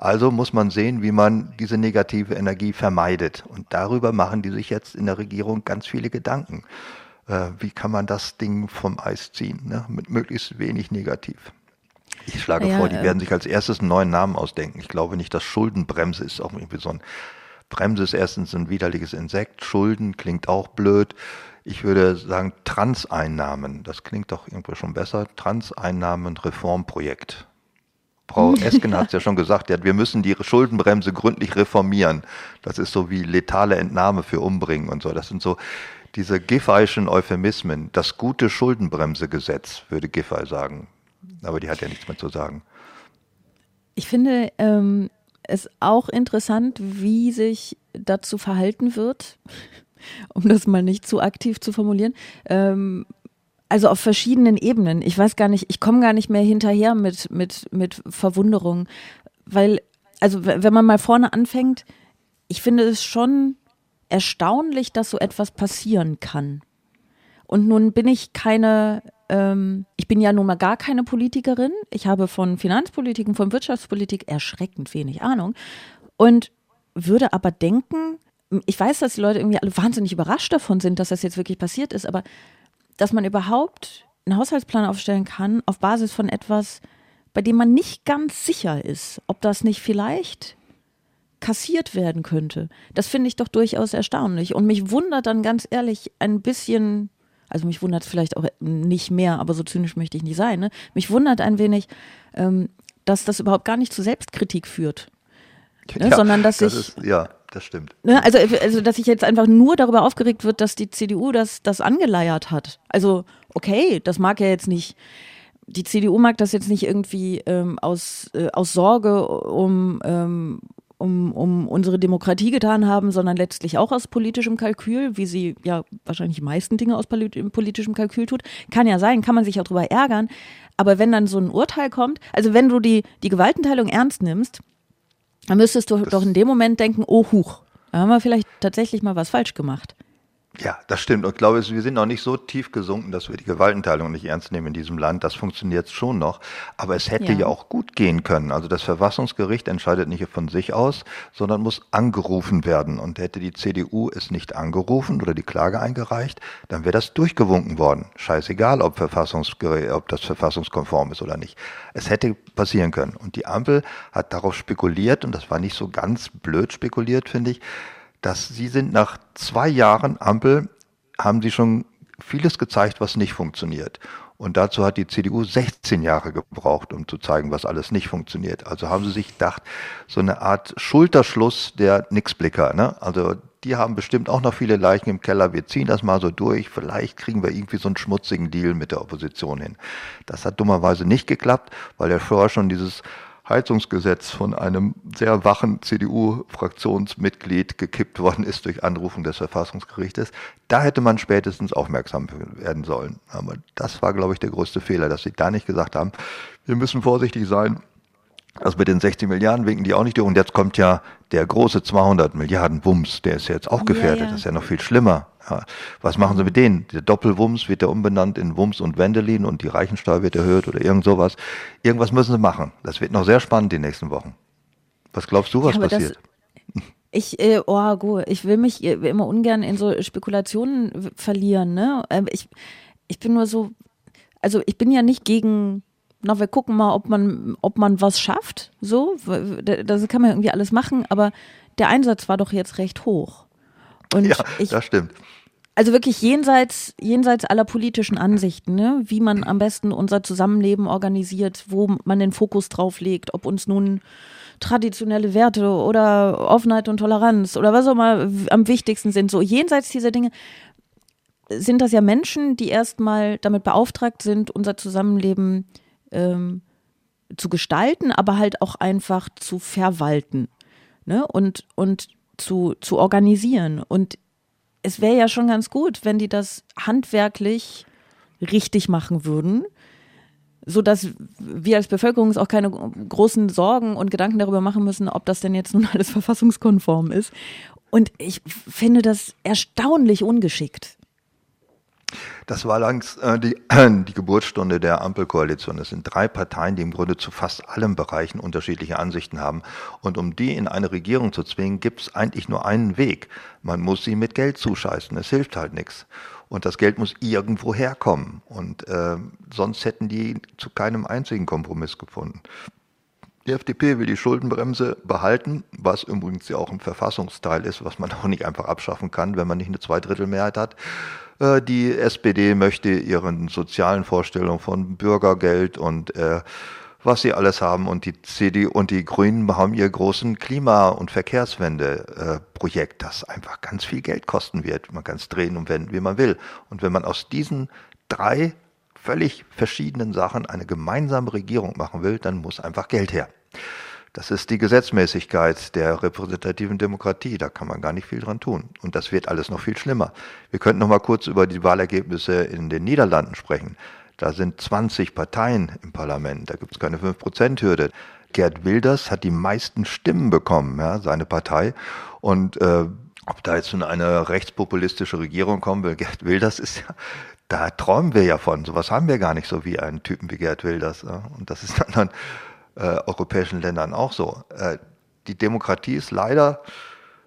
Also muss man sehen, wie man diese negative Energie vermeidet. Und darüber machen die sich jetzt in der Regierung ganz viele Gedanken. Äh, wie kann man das Ding vom Eis ziehen, ne? mit möglichst wenig negativ. Ich schlage ja, vor, die äh, werden sich als erstes einen neuen Namen ausdenken. Ich glaube nicht, dass Schuldenbremse ist auch irgendwie so ein Bremse ist erstens ein widerliches Insekt, Schulden klingt auch blöd. Ich würde sagen Transeinnahmen, das klingt doch irgendwo schon besser. Transeinnahmen Reformprojekt. Frau Esken hat es ja schon gesagt, wir müssen die Schuldenbremse gründlich reformieren. Das ist so wie letale Entnahme für Umbringen und so. Das sind so diese Giffeyschen Euphemismen. Das gute Schuldenbremsegesetz, würde Giffey sagen. Aber die hat ja nichts mehr zu sagen. Ich finde ähm, es auch interessant, wie sich dazu verhalten wird, um das mal nicht zu aktiv zu formulieren. Ähm, also auf verschiedenen Ebenen. Ich weiß gar nicht, ich komme gar nicht mehr hinterher mit, mit, mit Verwunderung, weil, also wenn man mal vorne anfängt, ich finde es schon erstaunlich, dass so etwas passieren kann. Und nun bin ich keine, ähm, ich bin ja nun mal gar keine Politikerin. Ich habe von Finanzpolitik und von Wirtschaftspolitik erschreckend wenig Ahnung. Und würde aber denken, ich weiß, dass die Leute irgendwie alle wahnsinnig überrascht davon sind, dass das jetzt wirklich passiert ist, aber dass man überhaupt einen Haushaltsplan aufstellen kann auf Basis von etwas, bei dem man nicht ganz sicher ist, ob das nicht vielleicht kassiert werden könnte. Das finde ich doch durchaus erstaunlich. Und mich wundert dann ganz ehrlich ein bisschen, also mich wundert es vielleicht auch nicht mehr, aber so zynisch möchte ich nicht sein. Ne? Mich wundert ein wenig, ähm, dass das überhaupt gar nicht zu Selbstkritik führt. Ne? Ja, sondern dass das ich. Ist, ja, das stimmt. Ne? Also, also, dass sich jetzt einfach nur darüber aufgeregt wird, dass die CDU das, das angeleiert hat. Also, okay, das mag ja jetzt nicht die CDU mag das jetzt nicht irgendwie ähm, aus, äh, aus Sorge um, ähm, um, um unsere Demokratie getan haben, sondern letztlich auch aus politischem Kalkül, wie sie ja wahrscheinlich die meisten Dinge aus politischem Kalkül tut. Kann ja sein, kann man sich auch darüber ärgern. Aber wenn dann so ein Urteil kommt, also wenn du die, die Gewaltenteilung ernst nimmst, dann müsstest du doch in dem Moment denken, oh huch, da haben wir vielleicht tatsächlich mal was falsch gemacht. Ja, das stimmt. Und ich glaube, wir sind noch nicht so tief gesunken, dass wir die Gewaltenteilung nicht ernst nehmen in diesem Land. Das funktioniert schon noch. Aber es hätte ja. ja. auch gut gehen können. Also das Verfassungsgericht entscheidet nicht von sich aus, sondern muss angerufen werden. Und hätte die CDU es nicht angerufen oder die Klage eingereicht, dann wäre das durchgewunken worden. Scheißegal, ob, Verfassungsgericht, ob das verfassungskonform ist oder nicht. Es hätte passieren können. Und die Ampel hat darauf spekuliert, und das war nicht so ganz blöd spekuliert, finde ich, dass Sie sind nach zwei Jahren Ampel, haben Sie schon vieles gezeigt, was nicht funktioniert. Und dazu hat die CDU 16 Jahre gebraucht, um zu zeigen, was alles nicht funktioniert. Also haben sie sich gedacht, so eine Art Schulterschluss der Nixblicker. Ne? Also die haben bestimmt auch noch viele Leichen im Keller. Wir ziehen das mal so durch. Vielleicht kriegen wir irgendwie so einen schmutzigen Deal mit der Opposition hin. Das hat dummerweise nicht geklappt, weil ja vorher schon dieses Heizungsgesetz von einem sehr wachen CDU-Fraktionsmitglied gekippt worden ist durch Anrufung des Verfassungsgerichtes. Da hätte man spätestens aufmerksam werden sollen. Aber das war, glaube ich, der größte Fehler, dass sie da nicht gesagt haben, wir müssen vorsichtig sein, also mit den 60 Milliarden winken die auch nicht durch. Und jetzt kommt ja der große 200 Milliarden Wumms, der ist jetzt auch gefährdet. Ja, ja. Das ist ja noch viel schlimmer. Ja. Was machen sie mit denen? Der Doppelwumms wird ja umbenannt in Wumms und Wendelin und die Reichensteuer wird erhöht oder irgend sowas. Irgendwas müssen sie machen. Das wird noch sehr spannend die nächsten Wochen. Was glaubst du, was passiert? Das, ich, äh, oh, gut, ich will mich immer ungern in so Spekulationen verlieren. Ne? Ähm, ich, ich bin nur so, also ich bin ja nicht gegen na, wir gucken mal, ob man, ob man was schafft. So, das kann man irgendwie alles machen, aber der Einsatz war doch jetzt recht hoch. Und ja, ich, das stimmt. Also wirklich jenseits, jenseits aller politischen Ansichten, ne? wie man am besten unser Zusammenleben organisiert, wo man den Fokus drauf legt, ob uns nun traditionelle Werte oder Offenheit und Toleranz oder was auch immer am wichtigsten sind. So jenseits dieser Dinge sind das ja Menschen, die erstmal damit beauftragt sind, unser Zusammenleben ähm, zu gestalten, aber halt auch einfach zu verwalten ne? und, und zu, zu organisieren. Und es wäre ja schon ganz gut, wenn die das handwerklich richtig machen würden, sodass wir als Bevölkerung uns auch keine großen Sorgen und Gedanken darüber machen müssen, ob das denn jetzt nun alles verfassungskonform ist. Und ich finde das erstaunlich ungeschickt. Das war langs äh, die, die Geburtsstunde der Ampelkoalition. Es sind drei Parteien, die im Grunde zu fast allen Bereichen unterschiedliche Ansichten haben. Und um die in eine Regierung zu zwingen, gibt es eigentlich nur einen Weg. Man muss sie mit Geld zuscheißen. Es hilft halt nichts. Und das Geld muss irgendwo herkommen. Und äh, sonst hätten die zu keinem einzigen Kompromiss gefunden. Die FDP will die Schuldenbremse behalten, was übrigens ja auch ein Verfassungsteil ist, was man auch nicht einfach abschaffen kann, wenn man nicht eine Zweidrittelmehrheit hat. Äh, die SPD möchte ihren sozialen Vorstellungen von Bürgergeld und äh, was sie alles haben. Und die CD und die Grünen haben ihr großen Klima- und Verkehrswende-Projekt, das einfach ganz viel Geld kosten wird. Man kann es drehen und wenden, wie man will. Und wenn man aus diesen drei völlig verschiedenen Sachen eine gemeinsame Regierung machen will, dann muss einfach Geld her. Das ist die Gesetzmäßigkeit der repräsentativen Demokratie. Da kann man gar nicht viel dran tun. Und das wird alles noch viel schlimmer. Wir könnten noch mal kurz über die Wahlergebnisse in den Niederlanden sprechen. Da sind 20 Parteien im Parlament. Da gibt es keine 5%-Hürde. Gerd Wilders hat die meisten Stimmen bekommen, ja, seine Partei. Und äh, ob da jetzt nun eine rechtspopulistische Regierung kommen will, Gerd Wilders ist ja, da träumen wir ja von. Sowas haben wir gar nicht so wie einen Typen wie Gerd Wilders. Ja. Und das ist dann äh, europäischen Ländern auch so. Äh, die Demokratie ist leider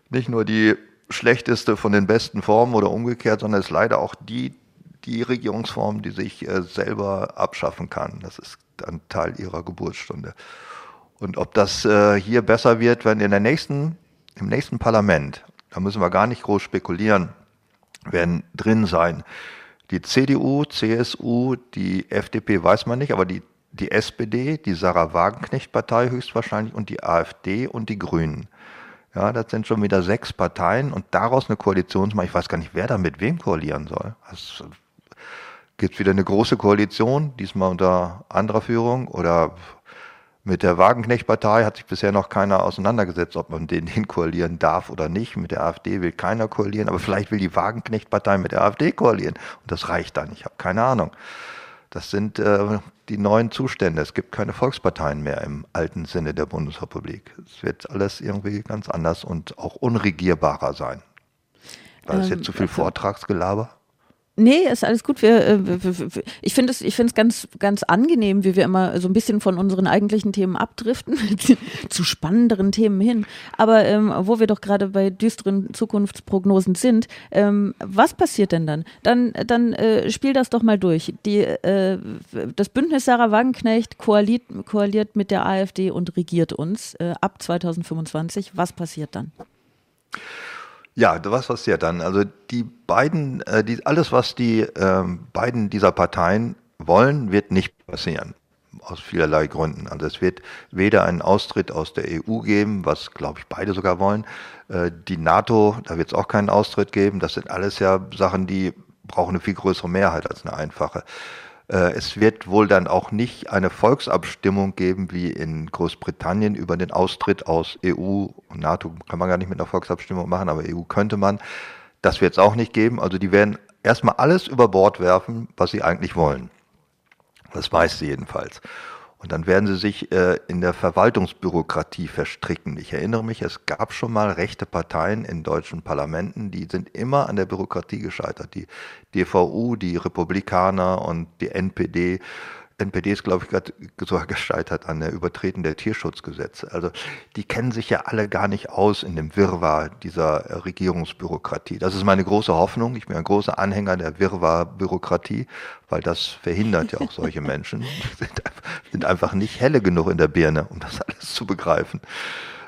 nicht nur die schlechteste von den besten Formen oder umgekehrt, sondern ist leider auch die, die Regierungsform, die sich äh, selber abschaffen kann. Das ist ein Teil ihrer Geburtsstunde. Und ob das hier besser wird, wenn in der nächsten, im nächsten Parlament, da müssen wir gar nicht groß spekulieren, werden drin sein. Die CDU, CSU, die FDP weiß man nicht, aber die die SPD, die Sarah Wagenknecht-Partei höchstwahrscheinlich und die AfD und die Grünen. Ja, das sind schon wieder sechs Parteien und daraus eine Koalition zu machen. Ich weiß gar nicht, wer da mit wem koalieren soll. Es gibt wieder eine große Koalition, diesmal unter anderer Führung oder mit der Wagenknecht-Partei hat sich bisher noch keiner auseinandergesetzt, ob man den, den koalieren darf oder nicht. Mit der AfD will keiner koalieren, aber vielleicht will die Wagenknecht-Partei mit der AfD koalieren. Und das reicht dann. Ich habe keine Ahnung. Das sind äh, die neuen Zustände. Es gibt keine Volksparteien mehr im alten Sinne der Bundesrepublik. Es wird alles irgendwie ganz anders und auch unregierbarer sein. War das ähm, jetzt zu viel Vortragsgelaber? Nee, ist alles gut. Wir, äh, ich finde es ich finde es ganz, ganz angenehm, wie wir immer so ein bisschen von unseren eigentlichen Themen abdriften, zu spannenderen Themen hin. Aber ähm, wo wir doch gerade bei düsteren Zukunftsprognosen sind, ähm, was passiert denn dann? Dann, dann äh, spiel das doch mal durch. Die, äh, das Bündnis Sarah Wagenknecht koaliert, koaliert mit der AfD und regiert uns äh, ab 2025. Was passiert dann? Ja, was passiert dann? Also die beiden, äh, die, alles, was die ähm, beiden dieser Parteien wollen, wird nicht passieren. Aus vielerlei Gründen. Also es wird weder einen Austritt aus der EU geben, was glaube ich beide sogar wollen. Äh, die NATO, da wird es auch keinen Austritt geben. Das sind alles ja Sachen, die brauchen eine viel größere Mehrheit als eine einfache. Äh, es wird wohl dann auch nicht eine Volksabstimmung geben wie in Großbritannien über den Austritt aus EU und NATO. Kann man gar nicht mit einer Volksabstimmung machen, aber EU könnte man. Das wird es auch nicht geben. Also die werden erstmal alles über Bord werfen, was sie eigentlich wollen. Das weiß sie jedenfalls. Und dann werden sie sich äh, in der Verwaltungsbürokratie verstricken. Ich erinnere mich, es gab schon mal rechte Parteien in deutschen Parlamenten, die sind immer an der Bürokratie gescheitert. Die DVU, die Republikaner und die NPD NPD ist, glaube ich, gerade sogar gescheitert an der Übertreten der Tierschutzgesetze. Also die kennen sich ja alle gar nicht aus in dem Wirrwarr dieser Regierungsbürokratie. Das ist meine große Hoffnung. Ich bin ein großer Anhänger der Wirrwarr-Bürokratie, weil das verhindert ja auch solche Menschen. Die sind, sind einfach nicht helle genug in der Birne, um das alles zu begreifen.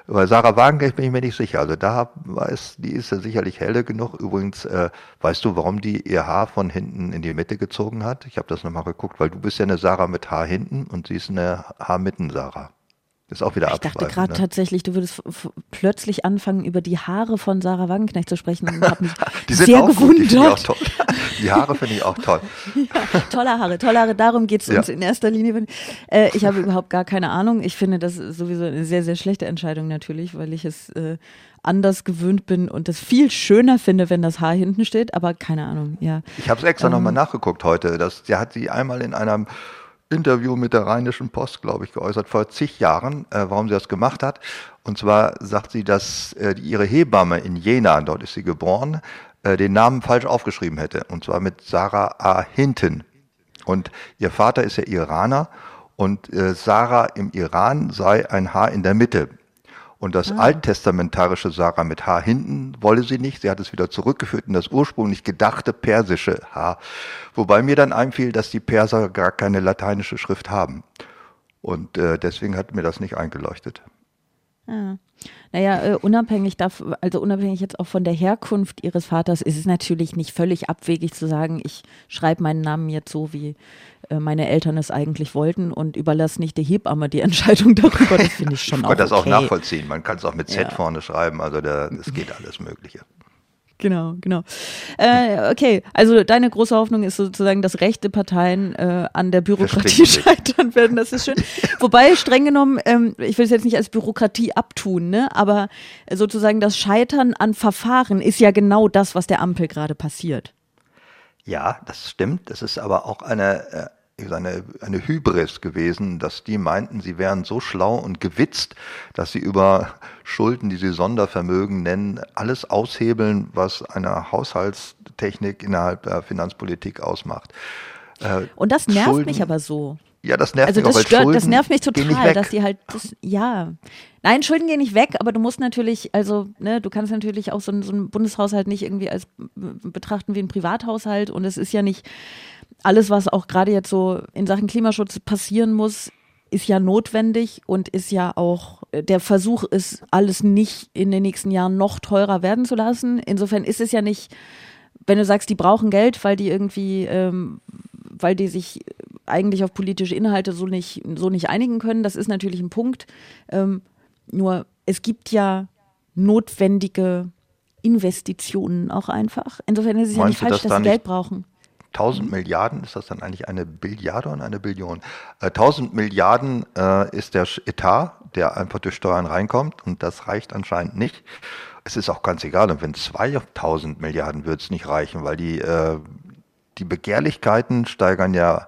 Bei Sarah Wagenknecht bin ich mir nicht sicher. Also da weiß, die ist ja sicherlich helle genug. Übrigens, äh, weißt du, warum die ihr Haar von hinten in die Mitte gezogen hat? Ich habe das nochmal geguckt, weil du bist ja eine Sarah mit Haar hinten und sie ist eine Haarmitten-Sarah. Ist auch wieder Ich dachte gerade ne? tatsächlich, du würdest plötzlich anfangen, über die Haare von Sarah Wagenknecht zu sprechen und habe mich die sind sehr auch gewundert. Gut, die, die Haare finde ich auch toll. ja, tolle Haare, tolle Haare, darum geht es uns ja. in erster Linie. Äh, ich habe überhaupt gar keine Ahnung. Ich finde das sowieso eine sehr, sehr schlechte Entscheidung natürlich, weil ich es äh, anders gewöhnt bin und es viel schöner finde, wenn das Haar hinten steht, aber keine Ahnung, ja. Ich habe es extra ähm, nochmal nachgeguckt heute. Das, der hat sie einmal in einem Interview mit der Rheinischen Post, glaube ich, geäußert, vor zig Jahren, äh, warum sie das gemacht hat. Und zwar sagt sie, dass äh, ihre Hebamme in Jena, dort ist sie geboren, äh, den Namen falsch aufgeschrieben hätte. Und zwar mit Sarah A. Hinten. Und ihr Vater ist ja Iraner und äh, Sarah im Iran sei ein Haar in der Mitte. Und das ah. alttestamentarische Sarah mit H hinten wolle sie nicht. Sie hat es wieder zurückgeführt in das ursprünglich gedachte persische H. Wobei mir dann einfiel, dass die Perser gar keine lateinische Schrift haben. Und äh, deswegen hat mir das nicht eingeleuchtet. Ja. Naja, äh, unabhängig davon, also unabhängig jetzt auch von der Herkunft ihres Vaters, ist es natürlich nicht völlig abwegig zu sagen, ich schreibe meinen Namen jetzt so, wie äh, meine Eltern es eigentlich wollten und überlasse nicht der Hebamme die Entscheidung darüber. Das finde ich schon ich auch. Ich kann das okay. auch nachvollziehen. Man kann es auch mit Z ja. vorne schreiben, also es geht alles Mögliche. Genau, genau. Äh, okay, also deine große Hoffnung ist sozusagen, dass rechte Parteien äh, an der Bürokratie scheitern werden. Das ist schön. Wobei, streng genommen, ähm, ich will es jetzt nicht als Bürokratie abtun, ne? aber sozusagen das Scheitern an Verfahren ist ja genau das, was der Ampel gerade passiert. Ja, das stimmt. Das ist aber auch eine, äh, eine, eine Hybris gewesen, dass die meinten, sie wären so schlau und gewitzt, dass sie über Schulden, die sie Sondervermögen nennen, alles aushebeln, was eine Haushaltstechnik innerhalb der Finanzpolitik ausmacht. Äh, und das nervt Schulden, mich aber so. Ja, das nervt also mich das auch, stört, das nervt mich total, dass die halt, das, ja. Nein, Schulden gehen nicht weg, aber du musst natürlich, also, ne, du kannst natürlich auch so, so einen Bundeshaushalt nicht irgendwie als betrachten wie ein Privathaushalt und es ist ja nicht, alles, was auch gerade jetzt so in Sachen Klimaschutz passieren muss, ist ja notwendig und ist ja auch, der Versuch ist, alles nicht in den nächsten Jahren noch teurer werden zu lassen. Insofern ist es ja nicht, wenn du sagst, die brauchen Geld, weil die irgendwie, ähm, weil die sich eigentlich auf politische Inhalte so nicht, so nicht einigen können, das ist natürlich ein Punkt. Ähm, nur es gibt ja notwendige Investitionen auch einfach. Insofern ist es Meinst ja nicht falsch, dass sie Geld brauchen. 1000 Milliarden, ist das dann eigentlich eine Billiarde und eine Billion? Äh, 1000 Milliarden äh, ist der Etat, der einfach durch Steuern reinkommt und das reicht anscheinend nicht. Es ist auch ganz egal, und wenn 2000 Milliarden wird es nicht reichen, weil die, äh, die Begehrlichkeiten steigern ja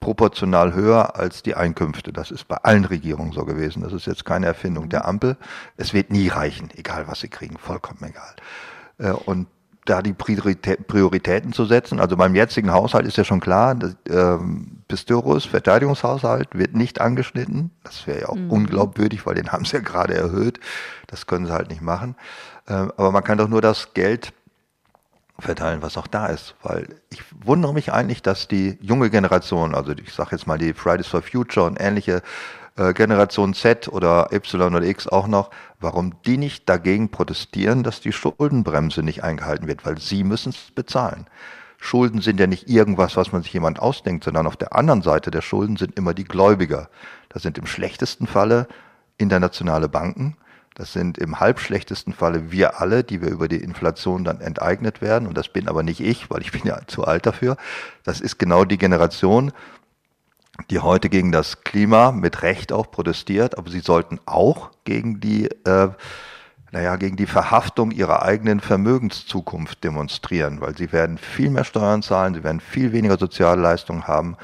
proportional höher als die Einkünfte. Das ist bei allen Regierungen so gewesen. Das ist jetzt keine Erfindung der Ampel. Es wird nie reichen, egal was sie kriegen, vollkommen egal. Äh, und da die Prioritäten zu setzen. Also beim jetzigen Haushalt ist ja schon klar, dass, ähm, Pistorius Verteidigungshaushalt wird nicht angeschnitten. Das wäre ja auch mhm. unglaubwürdig, weil den haben sie ja gerade erhöht. Das können sie halt nicht machen. Ähm, aber man kann doch nur das Geld verteilen, was auch da ist. Weil ich wundere mich eigentlich, dass die junge Generation, also ich sage jetzt mal die Fridays for Future und ähnliche äh, Generation Z oder Y oder X auch noch, warum die nicht dagegen protestieren, dass die Schuldenbremse nicht eingehalten wird, weil sie müssen es bezahlen. Schulden sind ja nicht irgendwas, was man sich jemand ausdenkt, sondern auf der anderen Seite der Schulden sind immer die Gläubiger. Das sind im schlechtesten Falle internationale Banken. Das sind im halbschlechtesten Falle wir alle, die wir über die Inflation dann enteignet werden. Und das bin aber nicht ich, weil ich bin ja zu alt dafür. Das ist genau die Generation, die heute gegen das Klima mit Recht auch protestiert, aber sie sollten auch gegen die, äh, naja, gegen die Verhaftung ihrer eigenen Vermögenszukunft demonstrieren, weil sie werden viel mehr Steuern zahlen, sie werden viel weniger Sozialleistungen haben,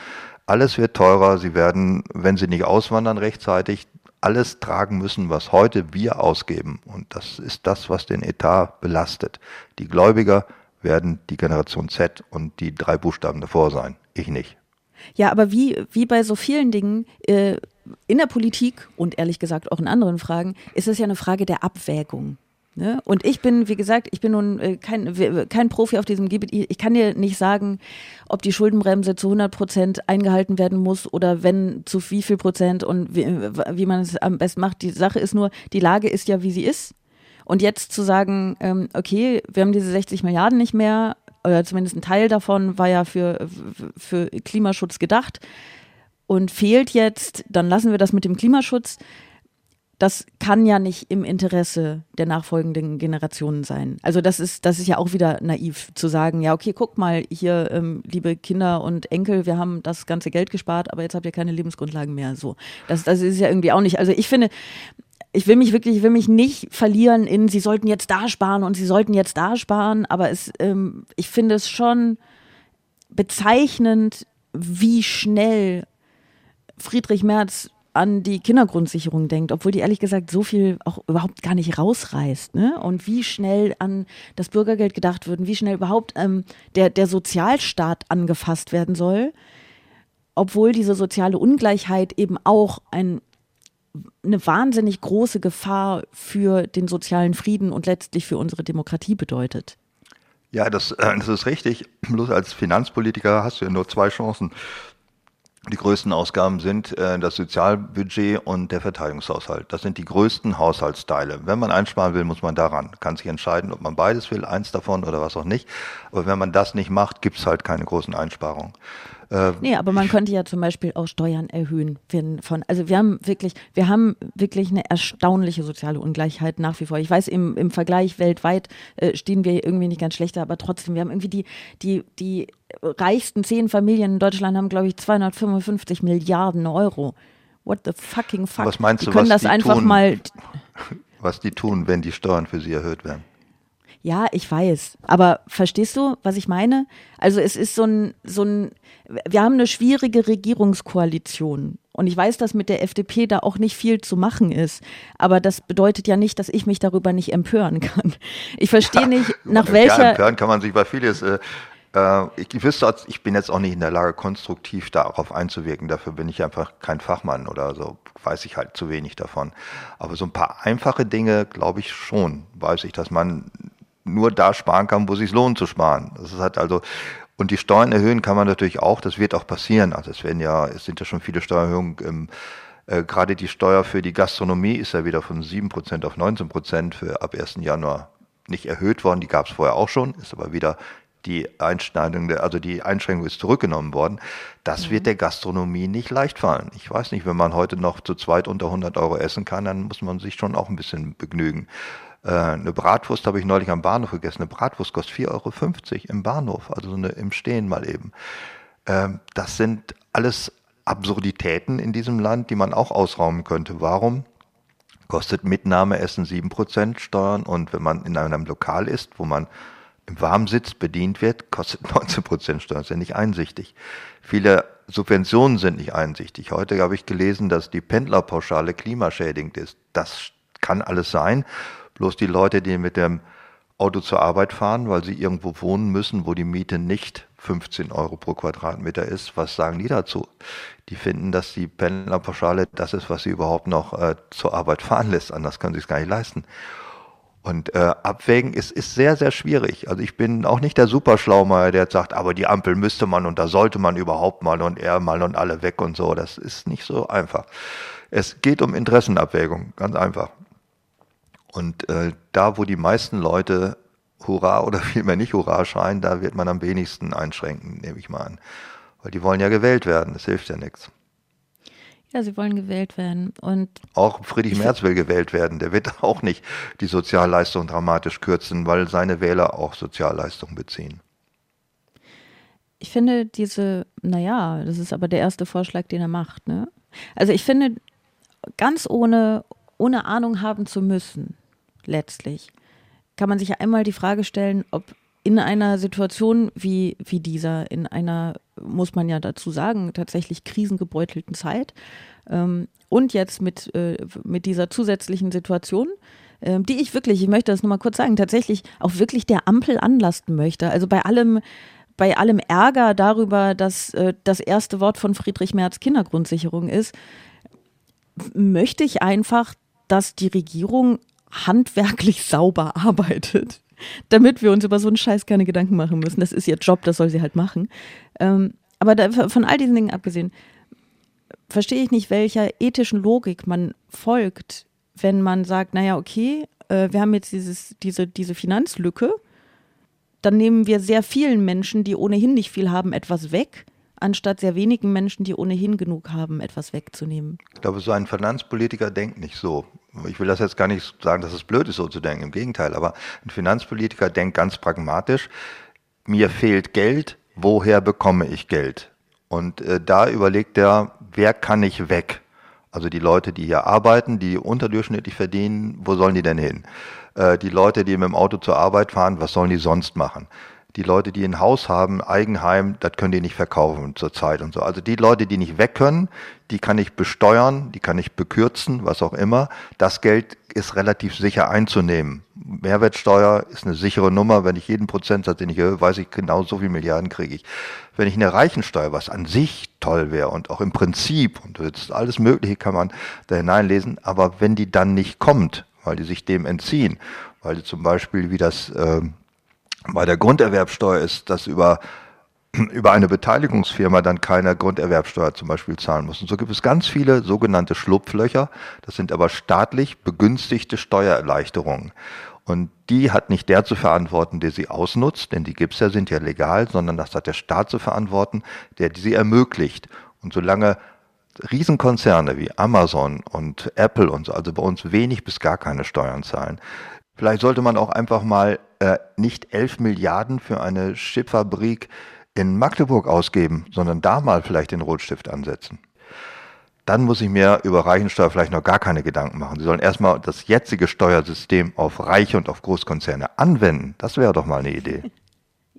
alles wird teurer, sie werden, wenn sie nicht auswandern rechtzeitig, alles tragen müssen, was heute wir ausgeben. Und das ist das, was den Etat belastet. Die Gläubiger werden die Generation Z und die drei Buchstaben davor sein. Ich nicht. Ja, aber wie, wie bei so vielen Dingen äh, in der Politik und ehrlich gesagt auch in anderen Fragen, ist es ja eine Frage der Abwägung. Ne? Und ich bin, wie gesagt, ich bin nun äh, kein, kein Profi auf diesem Gebiet. Ich kann dir nicht sagen, ob die Schuldenbremse zu 100 Prozent eingehalten werden muss oder wenn zu wie viel Prozent und wie, wie man es am besten macht. Die Sache ist nur, die Lage ist ja, wie sie ist. Und jetzt zu sagen, ähm, okay, wir haben diese 60 Milliarden nicht mehr, oder zumindest ein Teil davon war ja für, für Klimaschutz gedacht und fehlt jetzt, dann lassen wir das mit dem Klimaschutz. Das kann ja nicht im Interesse der nachfolgenden Generationen sein. Also das ist, das ist ja auch wieder naiv zu sagen, ja, okay, guck mal hier, ähm, liebe Kinder und Enkel, wir haben das ganze Geld gespart, aber jetzt habt ihr keine Lebensgrundlagen mehr. So. Das, das ist ja irgendwie auch nicht. Also ich finde, ich will mich wirklich, ich will mich nicht verlieren in, sie sollten jetzt da sparen und sie sollten jetzt da sparen, aber es, ähm, ich finde es schon bezeichnend, wie schnell Friedrich Merz an die Kindergrundsicherung denkt, obwohl die ehrlich gesagt so viel auch überhaupt gar nicht rausreißt, ne? Und wie schnell an das Bürgergeld gedacht wird und wie schnell überhaupt ähm, der, der Sozialstaat angefasst werden soll, obwohl diese soziale Ungleichheit eben auch ein eine wahnsinnig große Gefahr für den sozialen Frieden und letztlich für unsere Demokratie bedeutet. Ja, das, äh, das ist richtig. Bloß als Finanzpolitiker hast du ja nur zwei Chancen. Die größten Ausgaben sind äh, das Sozialbudget und der Verteidigungshaushalt. Das sind die größten Haushaltsteile. Wenn man einsparen will, muss man daran. Kann sich entscheiden, ob man beides will, eins davon oder was auch nicht. Aber wenn man das nicht macht, gibt es halt keine großen Einsparungen. Äh, nee, aber man könnte ja zum Beispiel auch Steuern erhöhen. Von, also wir haben wirklich, wir haben wirklich eine erstaunliche soziale Ungleichheit nach wie vor. Ich weiß, im, im Vergleich weltweit äh, stehen wir irgendwie nicht ganz schlechter, aber trotzdem, wir haben irgendwie die, die, die reichsten zehn Familien in Deutschland haben, glaube ich, 255 Milliarden Euro. What the fucking fuck? Was meinst die du, können was das die einfach tun? mal was die tun, wenn die Steuern für sie erhöht werden. Ja, ich weiß. Aber verstehst du, was ich meine? Also es ist so ein, so ein, wir haben eine schwierige Regierungskoalition. Und ich weiß, dass mit der FDP da auch nicht viel zu machen ist. Aber das bedeutet ja nicht, dass ich mich darüber nicht empören kann. Ich verstehe nicht, nach Ja, welcher. empören kann man sich bei vieles. Äh, äh, ich wüsste, ich bin jetzt auch nicht in der Lage, konstruktiv darauf einzuwirken. Dafür bin ich einfach kein Fachmann oder so. Weiß ich halt zu wenig davon. Aber so ein paar einfache Dinge, glaube ich schon, weiß ich, dass man nur da sparen kann, wo es sich lohnt zu sparen. Das ist halt also, und die Steuern erhöhen kann man natürlich auch, das wird auch passieren. Also es werden ja, es sind ja schon viele Steuererhöhungen im äh, Gerade die Steuer für die Gastronomie ist ja wieder von 7% auf 19% für ab 1. Januar nicht erhöht worden. Die gab es vorher auch schon, ist aber wieder die Einschneidung, der, also die Einschränkung ist zurückgenommen worden. Das wird der Gastronomie nicht leicht fallen. Ich weiß nicht, wenn man heute noch zu zweit unter 100 Euro essen kann, dann muss man sich schon auch ein bisschen begnügen. Äh, eine Bratwurst habe ich neulich am Bahnhof gegessen. Eine Bratwurst kostet 4,50 Euro im Bahnhof, also so eine, im Stehen mal eben. Ähm, das sind alles Absurditäten in diesem Land, die man auch ausrauben könnte. Warum kostet Mitnahmeessen 7% Steuern und wenn man in einem Lokal ist, wo man im Warmsitz bedient wird, kostet 19% Steuern. Das ist ja nicht einsichtig. Viele Subventionen sind nicht einsichtig. Heute habe ich gelesen, dass die Pendlerpauschale klimaschädigend ist. Das kann alles sein. Bloß die Leute, die mit dem Auto zur Arbeit fahren, weil sie irgendwo wohnen müssen, wo die Miete nicht 15 Euro pro Quadratmeter ist. Was sagen die dazu? Die finden, dass die Pendlerpauschale das ist, was sie überhaupt noch äh, zur Arbeit fahren lässt. Anders können sie es gar nicht leisten. Und äh, abwägen ist, ist sehr, sehr schwierig. Also ich bin auch nicht der Superschlaumeier, der jetzt sagt, aber die Ampel müsste man und da sollte man überhaupt mal und er mal und alle weg und so. Das ist nicht so einfach. Es geht um Interessenabwägung, ganz einfach. Und äh, da, wo die meisten Leute Hurra oder vielmehr nicht Hurra schreien, da wird man am wenigsten einschränken, nehme ich mal an. Weil die wollen ja gewählt werden, das hilft ja nichts. Ja, sie wollen gewählt werden. Und Auch Friedrich Merz will gewählt werden. Der wird auch nicht die Sozialleistung dramatisch kürzen, weil seine Wähler auch Sozialleistungen beziehen. ich finde diese, naja, das ist aber der erste Vorschlag, den er macht. Ne? Also ich finde, ganz ohne, ohne Ahnung haben zu müssen, letztlich, kann man sich einmal die Frage stellen, ob in einer Situation wie, wie dieser, in einer, muss man ja dazu sagen, tatsächlich krisengebeutelten Zeit ähm, und jetzt mit, äh, mit dieser zusätzlichen Situation, ähm, die ich wirklich, ich möchte das nochmal kurz sagen, tatsächlich auch wirklich der Ampel anlasten möchte. Also bei allem, bei allem Ärger darüber, dass äh, das erste Wort von Friedrich Merz Kindergrundsicherung ist, möchte ich einfach, dass die Regierung handwerklich sauber arbeitet, damit wir uns über so einen Scheiß keine Gedanken machen müssen. Das ist ihr Job, das soll sie halt machen. Ähm, aber da, von all diesen Dingen abgesehen, verstehe ich nicht, welcher ethischen Logik man folgt, wenn man sagt, naja, okay, äh, wir haben jetzt dieses, diese, diese Finanzlücke, dann nehmen wir sehr vielen Menschen, die ohnehin nicht viel haben, etwas weg, anstatt sehr wenigen Menschen, die ohnehin genug haben, etwas wegzunehmen. Ich glaube, so ein Finanzpolitiker denkt nicht so. Ich will das jetzt gar nicht sagen, dass es blöd ist, so zu denken. Im Gegenteil. Aber ein Finanzpolitiker denkt ganz pragmatisch. Mir fehlt Geld. Woher bekomme ich Geld? Und äh, da überlegt er, wer kann ich weg? Also die Leute, die hier arbeiten, die unterdurchschnittlich verdienen, wo sollen die denn hin? Äh, die Leute, die mit dem Auto zur Arbeit fahren, was sollen die sonst machen? Die Leute, die ein Haus haben, Eigenheim, das können die nicht verkaufen zurzeit und so. Also die Leute, die nicht weg können, die kann ich besteuern, die kann ich bekürzen, was auch immer. Das Geld ist relativ sicher einzunehmen. Mehrwertsteuer ist eine sichere Nummer. Wenn ich jeden Prozentsatz, den ich erhöhe, weiß ich genau, so viel Milliarden kriege ich. Wenn ich eine Reichensteuer, was an sich toll wäre und auch im Prinzip, und alles Mögliche kann man da hineinlesen, aber wenn die dann nicht kommt, weil die sich dem entziehen, weil die zum Beispiel, wie das äh, bei der Grunderwerbsteuer ist, dass über, über eine Beteiligungsfirma dann keine Grunderwerbsteuer zum Beispiel zahlen muss. Und so gibt es ganz viele sogenannte Schlupflöcher. Das sind aber staatlich begünstigte Steuererleichterungen. Und die hat nicht der zu verantworten, der sie ausnutzt, denn die gibt's ja, sind ja legal, sondern das hat der Staat zu verantworten, der sie ermöglicht. Und solange Riesenkonzerne wie Amazon und Apple und so, also bei uns wenig bis gar keine Steuern zahlen, vielleicht sollte man auch einfach mal äh, nicht 11 Milliarden für eine Chipfabrik in Magdeburg ausgeben, sondern da mal vielleicht den Rotstift ansetzen. Dann muss ich mir über Reichensteuer vielleicht noch gar keine Gedanken machen. Sie sollen erstmal das jetzige Steuersystem auf Reiche und auf Großkonzerne anwenden. Das wäre doch mal eine Idee.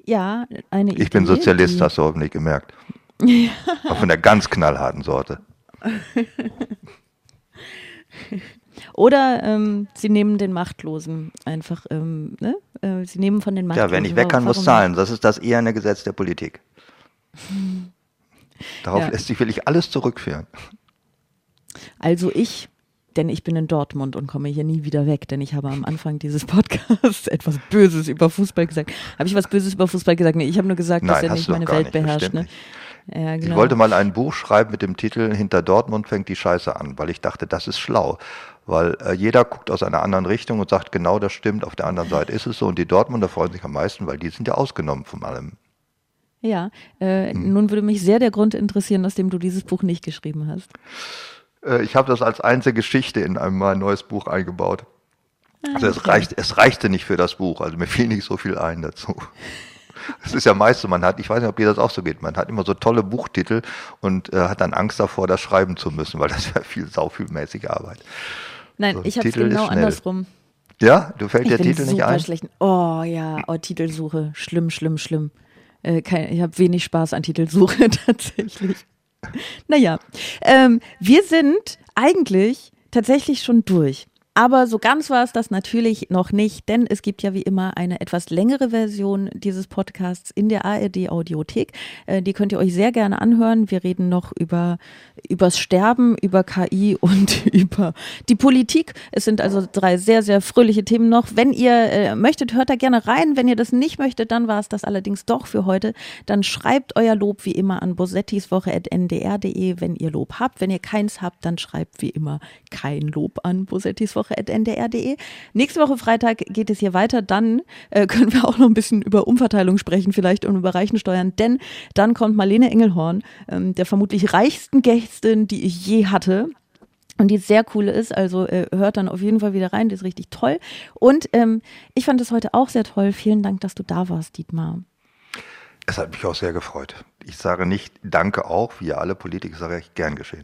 Ja, eine Idee. Ich bin Sozialist, hast du hoffentlich gemerkt. Ja. Auch von der ganz knallharten Sorte. Oder ähm, sie nehmen den Machtlosen einfach, ähm, ne? Äh, sie nehmen von den Machtlosen. Ja, wer nicht weg kann, muss zahlen. Das ist das eher eine Gesetz der Politik. Darauf ja. lässt sich wirklich alles zurückführen. Also ich, denn ich bin in Dortmund und komme hier nie wieder weg, denn ich habe am Anfang dieses Podcasts etwas Böses über Fußball gesagt. Habe ich was Böses über Fußball gesagt? Nee, ich habe nur gesagt, Nein, dass er nicht meine Welt nicht, beherrscht. Ne? Ja, genau. Ich wollte mal ein Buch schreiben mit dem Titel Hinter Dortmund fängt die Scheiße an, weil ich dachte, das ist schlau. Weil äh, jeder guckt aus einer anderen Richtung und sagt, genau das stimmt, auf der anderen Seite ist es so. Und die Dortmunder freuen sich am meisten, weil die sind ja ausgenommen von allem. Ja, äh, hm. nun würde mich sehr der Grund interessieren, aus dem du dieses Buch nicht geschrieben hast. Äh, ich habe das als einzige Geschichte in ein mein neues Buch eingebaut. Ah, also es, reicht, es reichte nicht für das Buch, also mir fiel nicht so viel ein dazu. Es ist ja meist so, man hat, ich weiß nicht, ob dir das auch so geht, man hat immer so tolle Buchtitel und äh, hat dann Angst davor, das schreiben zu müssen, weil das ja viel saufühlmäßige Arbeit. Nein, so, ich habe es genau andersrum. Ja, du fällt ich der Titel nicht ein? Schlecht. Oh ja, oh, Titelsuche, schlimm, schlimm, schlimm. Äh, kein, ich habe wenig Spaß an Titelsuche tatsächlich. Naja, ähm, wir sind eigentlich tatsächlich schon durch. Aber so ganz war es das natürlich noch nicht, denn es gibt ja wie immer eine etwas längere Version dieses Podcasts in der ARD Audiothek. Äh, die könnt ihr euch sehr gerne anhören. Wir reden noch über übers Sterben, über KI und über die Politik. Es sind also drei sehr sehr fröhliche Themen noch. Wenn ihr äh, möchtet, hört da gerne rein. Wenn ihr das nicht möchtet, dann war es das allerdings doch für heute. Dann schreibt euer Lob wie immer an bosettiswoche@ndr.de, wenn ihr Lob habt. Wenn ihr keins habt, dann schreibt wie immer kein Lob an bosettiswoche woche.ndr.de. Nächste Woche Freitag geht es hier weiter. Dann äh, können wir auch noch ein bisschen über Umverteilung sprechen, vielleicht und über Reichensteuern, denn dann kommt Marlene Engelhorn, ähm, der vermutlich reichsten Gästin, die ich je hatte. Und die sehr cool ist, also äh, hört dann auf jeden Fall wieder rein, die ist richtig toll. Und ähm, ich fand es heute auch sehr toll. Vielen Dank, dass du da warst, Dietmar. Es hat mich auch sehr gefreut. Ich sage nicht Danke auch, wie alle Politiker sage ich gern geschehen.